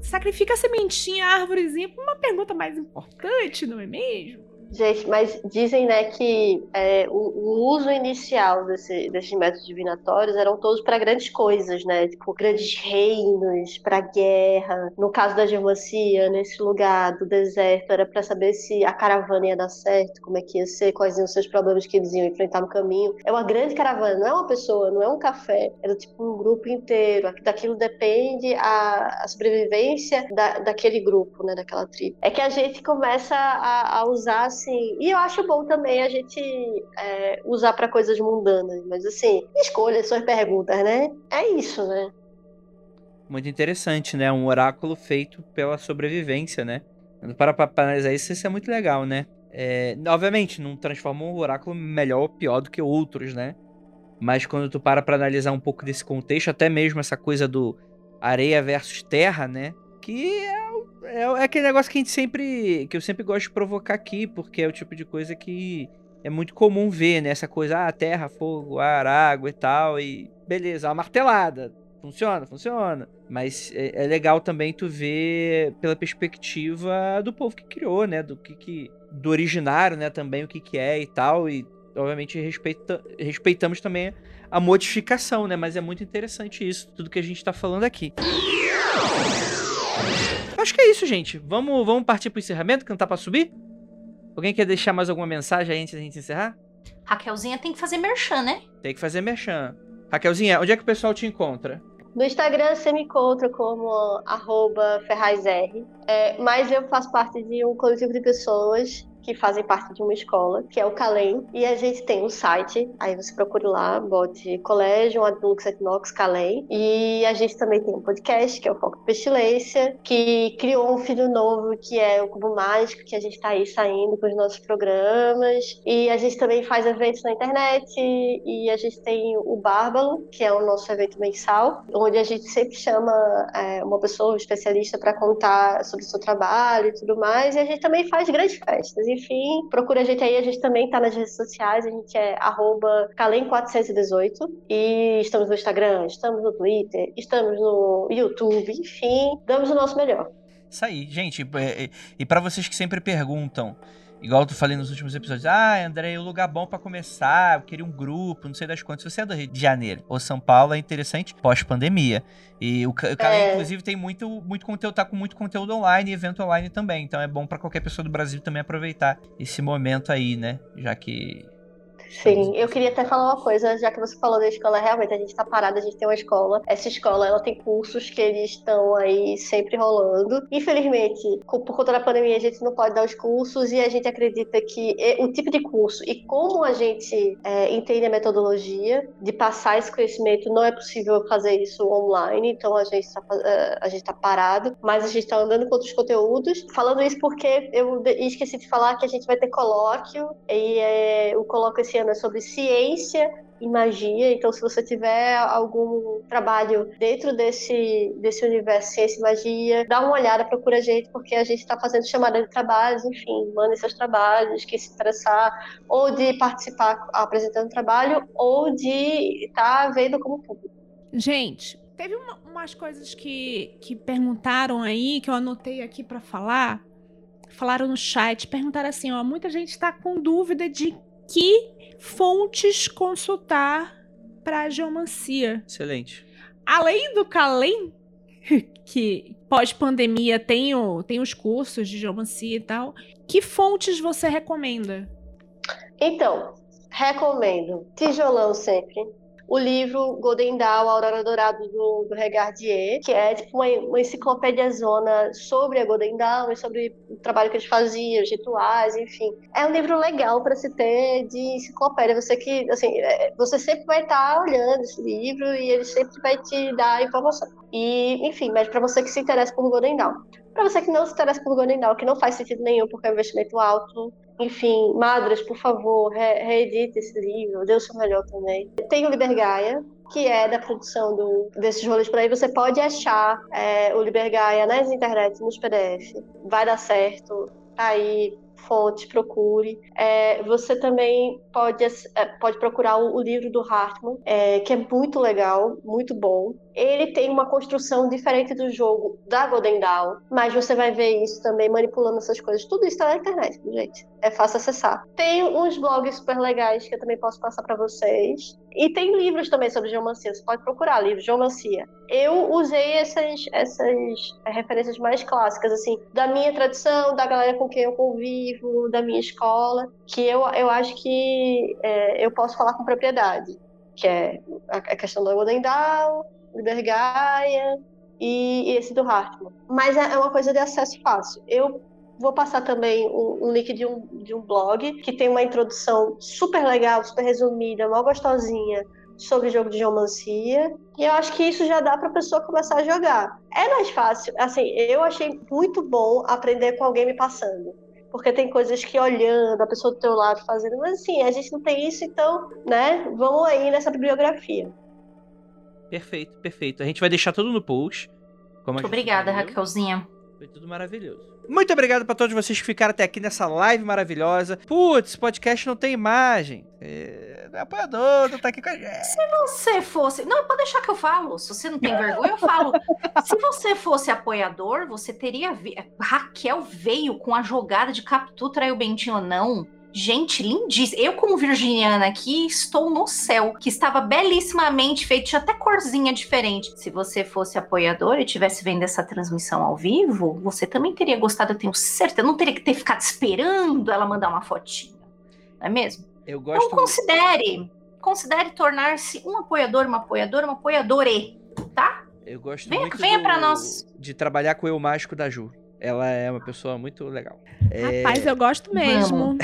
Sacrifica a sementinha, a árvorezinha, uma pergunta mais importante, não é mesmo?
Gente, mas dizem, né, que é, o, o, uso inicial desse, desses métodos divinatórios eram todos para grandes coisas, né? Tipo, grandes reinos, para guerra. No caso da geomancia, nesse lugar do deserto, era para saber se a caravana ia dar certo, como é que ia ser, quais iam ser os problemas que eles iam enfrentar no caminho. É uma grande caravana, não é uma pessoa, não é um café, é tipo um grupo inteiro. Daquilo depende a, a sobrevivência da, daquele grupo, né, daquela tribo. É que a gente começa a, a usar assim, e eu acho bom também a gente é, usar para coisas mundanas, mas assim, escolha suas perguntas, né? É isso, né?
Muito interessante, né? Um oráculo feito pela sobrevivência, né? Para analisar isso, isso é muito legal, né? É, obviamente, não transforma um oráculo melhor ou pior do que outros, né? Mas quando tu para pra analisar um pouco desse contexto, até mesmo essa coisa do areia versus terra, né? Que é É, é aquele negócio que a gente sempre. que eu sempre gosto de provocar aqui, porque é o tipo de coisa que é muito comum ver, né? Essa coisa, ah, terra, fogo, ar, água e tal. E beleza, uma martelada. Funciona, funciona. Mas é, é legal também tu ver pela perspectiva do povo que criou, né? Do que, que do originário, né? Também o que, que é e tal. E obviamente respeita, respeitamos também a modificação, né? Mas é muito interessante isso, tudo que a gente tá falando aqui. Acho que é isso, gente. Vamos, vamos partir pro encerramento, que não tá pra subir? Alguém quer deixar mais alguma mensagem aí antes da gente encerrar?
Raquelzinha tem que fazer merchan, né?
Tem que fazer merchan. Raquelzinha, onde é que o pessoal te encontra?
No Instagram você me encontra como arroba ferrazr, é, mas eu faço parte de um coletivo de pessoas que fazem parte de uma escola, que é o Calem, e a gente tem um site, aí você procure lá, bote Colégio Adulux Etnox Calem, e a gente também tem um podcast, que é o Foco Pestilência, que criou um filho novo, que é o Cubo Mágico, que a gente está aí saindo com os nossos programas, e a gente também faz eventos na internet, e a gente tem o Bárbalo, que é o nosso evento mensal, onde a gente sempre chama é, uma pessoa, um especialista, para contar sobre o seu trabalho e tudo mais, e a gente também faz grandes festas, e enfim, procura a gente aí, a gente também tá nas redes sociais, a gente é calem418 e estamos no Instagram, estamos no Twitter, estamos no YouTube, enfim, damos o nosso melhor.
Isso aí, gente. E, e para vocês que sempre perguntam, Igual eu falei nos últimos episódios. Ah, André, o lugar bom para começar. Eu queria um grupo, não sei das quantas. Se você é do Rio de Janeiro ou São Paulo, é interessante pós-pandemia. E o, o cara, é. inclusive, tem muito, muito conteúdo, tá com muito conteúdo online e evento online também. Então é bom para qualquer pessoa do Brasil também aproveitar esse momento aí, né? Já que
Sim, eu queria até falar uma coisa, já que você falou da escola, realmente a gente está parado, a gente tem uma escola. Essa escola, ela tem cursos que eles estão aí sempre rolando. Infelizmente, por conta da pandemia, a gente não pode dar os cursos e a gente acredita que o tipo de curso e como a gente é, entende a metodologia de passar esse conhecimento, não é possível fazer isso online, então a gente está é, a gente tá parado, mas a gente está andando com outros conteúdos. Falando isso porque eu esqueci de falar que a gente vai ter colóquio e é, o colóquio esse sobre ciência e magia. Então, se você tiver algum trabalho dentro desse, desse universo ciência e magia, dá uma olhada, procura a gente, porque a gente está fazendo chamada de trabalhos, enfim, mandem seus trabalhos, quem se interessar, ou de participar apresentando trabalho, ou de estar tá vendo como público.
Gente, teve uma, umas coisas que, que perguntaram aí, que eu anotei aqui para falar. Falaram no chat, perguntaram assim: ó, muita gente está com dúvida de que fontes consultar para a geomancia.
Excelente.
Além do Calem, [LAUGHS] que pós-pandemia tem, o, tem os cursos de geomancia e tal, que fontes você recomenda?
Então, recomendo Tijolão sempre o livro Golden Dawn, Aurora Dourada do, do Regardier, que é tipo uma, uma enciclopédia zona sobre a Golden Dawn e sobre o trabalho que eles faziam, os rituais, enfim. É um livro legal para se ter de enciclopédia. Você que, assim, é, você sempre vai estar tá olhando esse livro e ele sempre vai te dar informação. E, enfim, mas para você que se interessa por Golden Dawn. Para você que não se interessa por Golden Dawn, que não faz sentido nenhum porque é um investimento alto, enfim, Madras, por favor, re reedite esse livro, dê o seu melhor também. Tem o Liber Gaia, que é da produção do, desses rolês por aí. Você pode achar é, o Liber Gaia nas internet, nos PDF. Vai dar certo, tá aí, fontes, procure. É, você também pode, é, pode procurar o, o livro do Hartman, é, que é muito legal, muito bom. Ele tem uma construção diferente do jogo da Golden Dawn, mas você vai ver isso também manipulando essas coisas. Tudo isso está na internet, gente. É fácil acessar. Tem uns blogs super legais que eu também posso passar para vocês. E tem livros também sobre geomancia. Você pode procurar livros, geomancia. Eu usei essas, essas referências mais clássicas, assim, da minha tradição, da galera com quem eu convivo, da minha escola, que eu, eu acho que é, eu posso falar com propriedade. Que é a questão do Golden Dawn, Liber Gaia e, e esse do Hartman. Mas é, é uma coisa de acesso fácil. Eu vou passar também um, um, link de um, de um blog que tem uma introdução super legal, super resumida, mal gostosinha sobre jogo de geomancia. E eu acho que isso já dá para a pessoa começar a jogar. É mais fácil. Assim, eu achei muito bom aprender com alguém me passando. Porque tem coisas que olhando, a pessoa do teu lado fazendo, mas assim, a gente não tem isso, então, né? Vamos aí nessa bibliografia.
Perfeito, perfeito. A gente vai deixar tudo no post.
Obrigada, Raquelzinha.
Foi tudo maravilhoso. Muito obrigado pra todos vocês que ficaram até aqui nessa live maravilhosa. Putz, podcast não tem imagem.
É, é apoiador, não tá aqui com a gente.
Se você fosse. Não, pode deixar que eu falo. Se você não tem vergonha, eu falo. [LAUGHS] Se você fosse apoiador, você teria. Vi... Raquel veio com a jogada de Capitu traiu o Bentinho ou não. Gente, lindíssimo. Eu, como virginiana aqui, estou no céu, que estava belíssimamente feito, tinha até corzinha diferente. Se você fosse apoiador e tivesse vendo essa transmissão ao vivo, você também teria gostado, eu tenho certeza. Não teria que ter ficado esperando ela mandar uma fotinha. Não é mesmo?
Eu gosto.
Então considere. Considere tornar-se um apoiador, uma apoiadora, uma apoiadore, tá?
Eu gosto
Venha-
muito
venha
do-
pra nós.
de trabalhar com o eu mágico da Ju. Ela é uma pessoa muito legal. É...
Rapaz, eu gosto mesmo.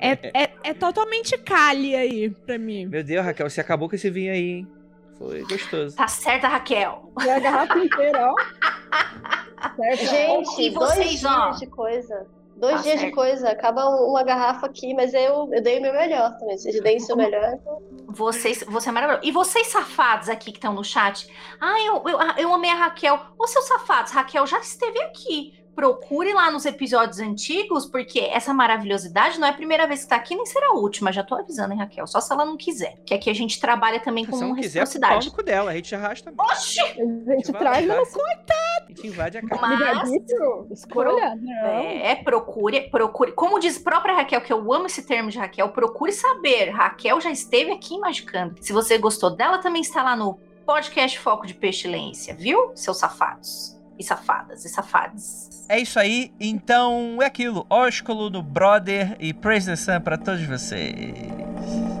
É, é, é totalmente cali aí pra mim.
Meu Deus, Raquel, você acabou com esse vinho aí, hein? Foi gostoso.
Tá certa, Raquel.
E a garrafa inteira, ó. [LAUGHS] Certo?
Gente,
E
dois
vocês, ó?
de coisa. Dois
Tá
dias
certo.
de coisa. Acaba uma garrafa aqui, mas eu, eu dei o meu melhor também. Vocês deem o seu melhor. então-
Vocês, você é maravilhoso. E vocês safados aqui que estão no chat? Ah, eu, eu, eu amei a Raquel. Ô, seus safados, Raquel já esteve aqui. Procure lá nos episódios antigos, porque essa maravilhosidade não é a primeira vez que tá aqui, nem será a última. Já tô avisando, hein, Raquel? Só se ela não quiser. Que aqui a gente trabalha também
Se
com
ela não quiser,
reciprocidade.
cu dela. A gente arrasta mesmo.
Oxi!
A gente
Vai
traz
lá,
uma
A gente invade a casa.
Mas-.
Escolha.
É, procure, procure. Como diz a própria Raquel, que eu amo esse termo de Raquel, procure saber. Raquel já esteve aqui em Magicando. Se você gostou dela, também está lá no podcast Foco de Pestilência, viu? Seus safados. E safadas, e safados.
É isso aí, então é aquilo. Ósculo no Brother e Praise the Sun pra todos vocês.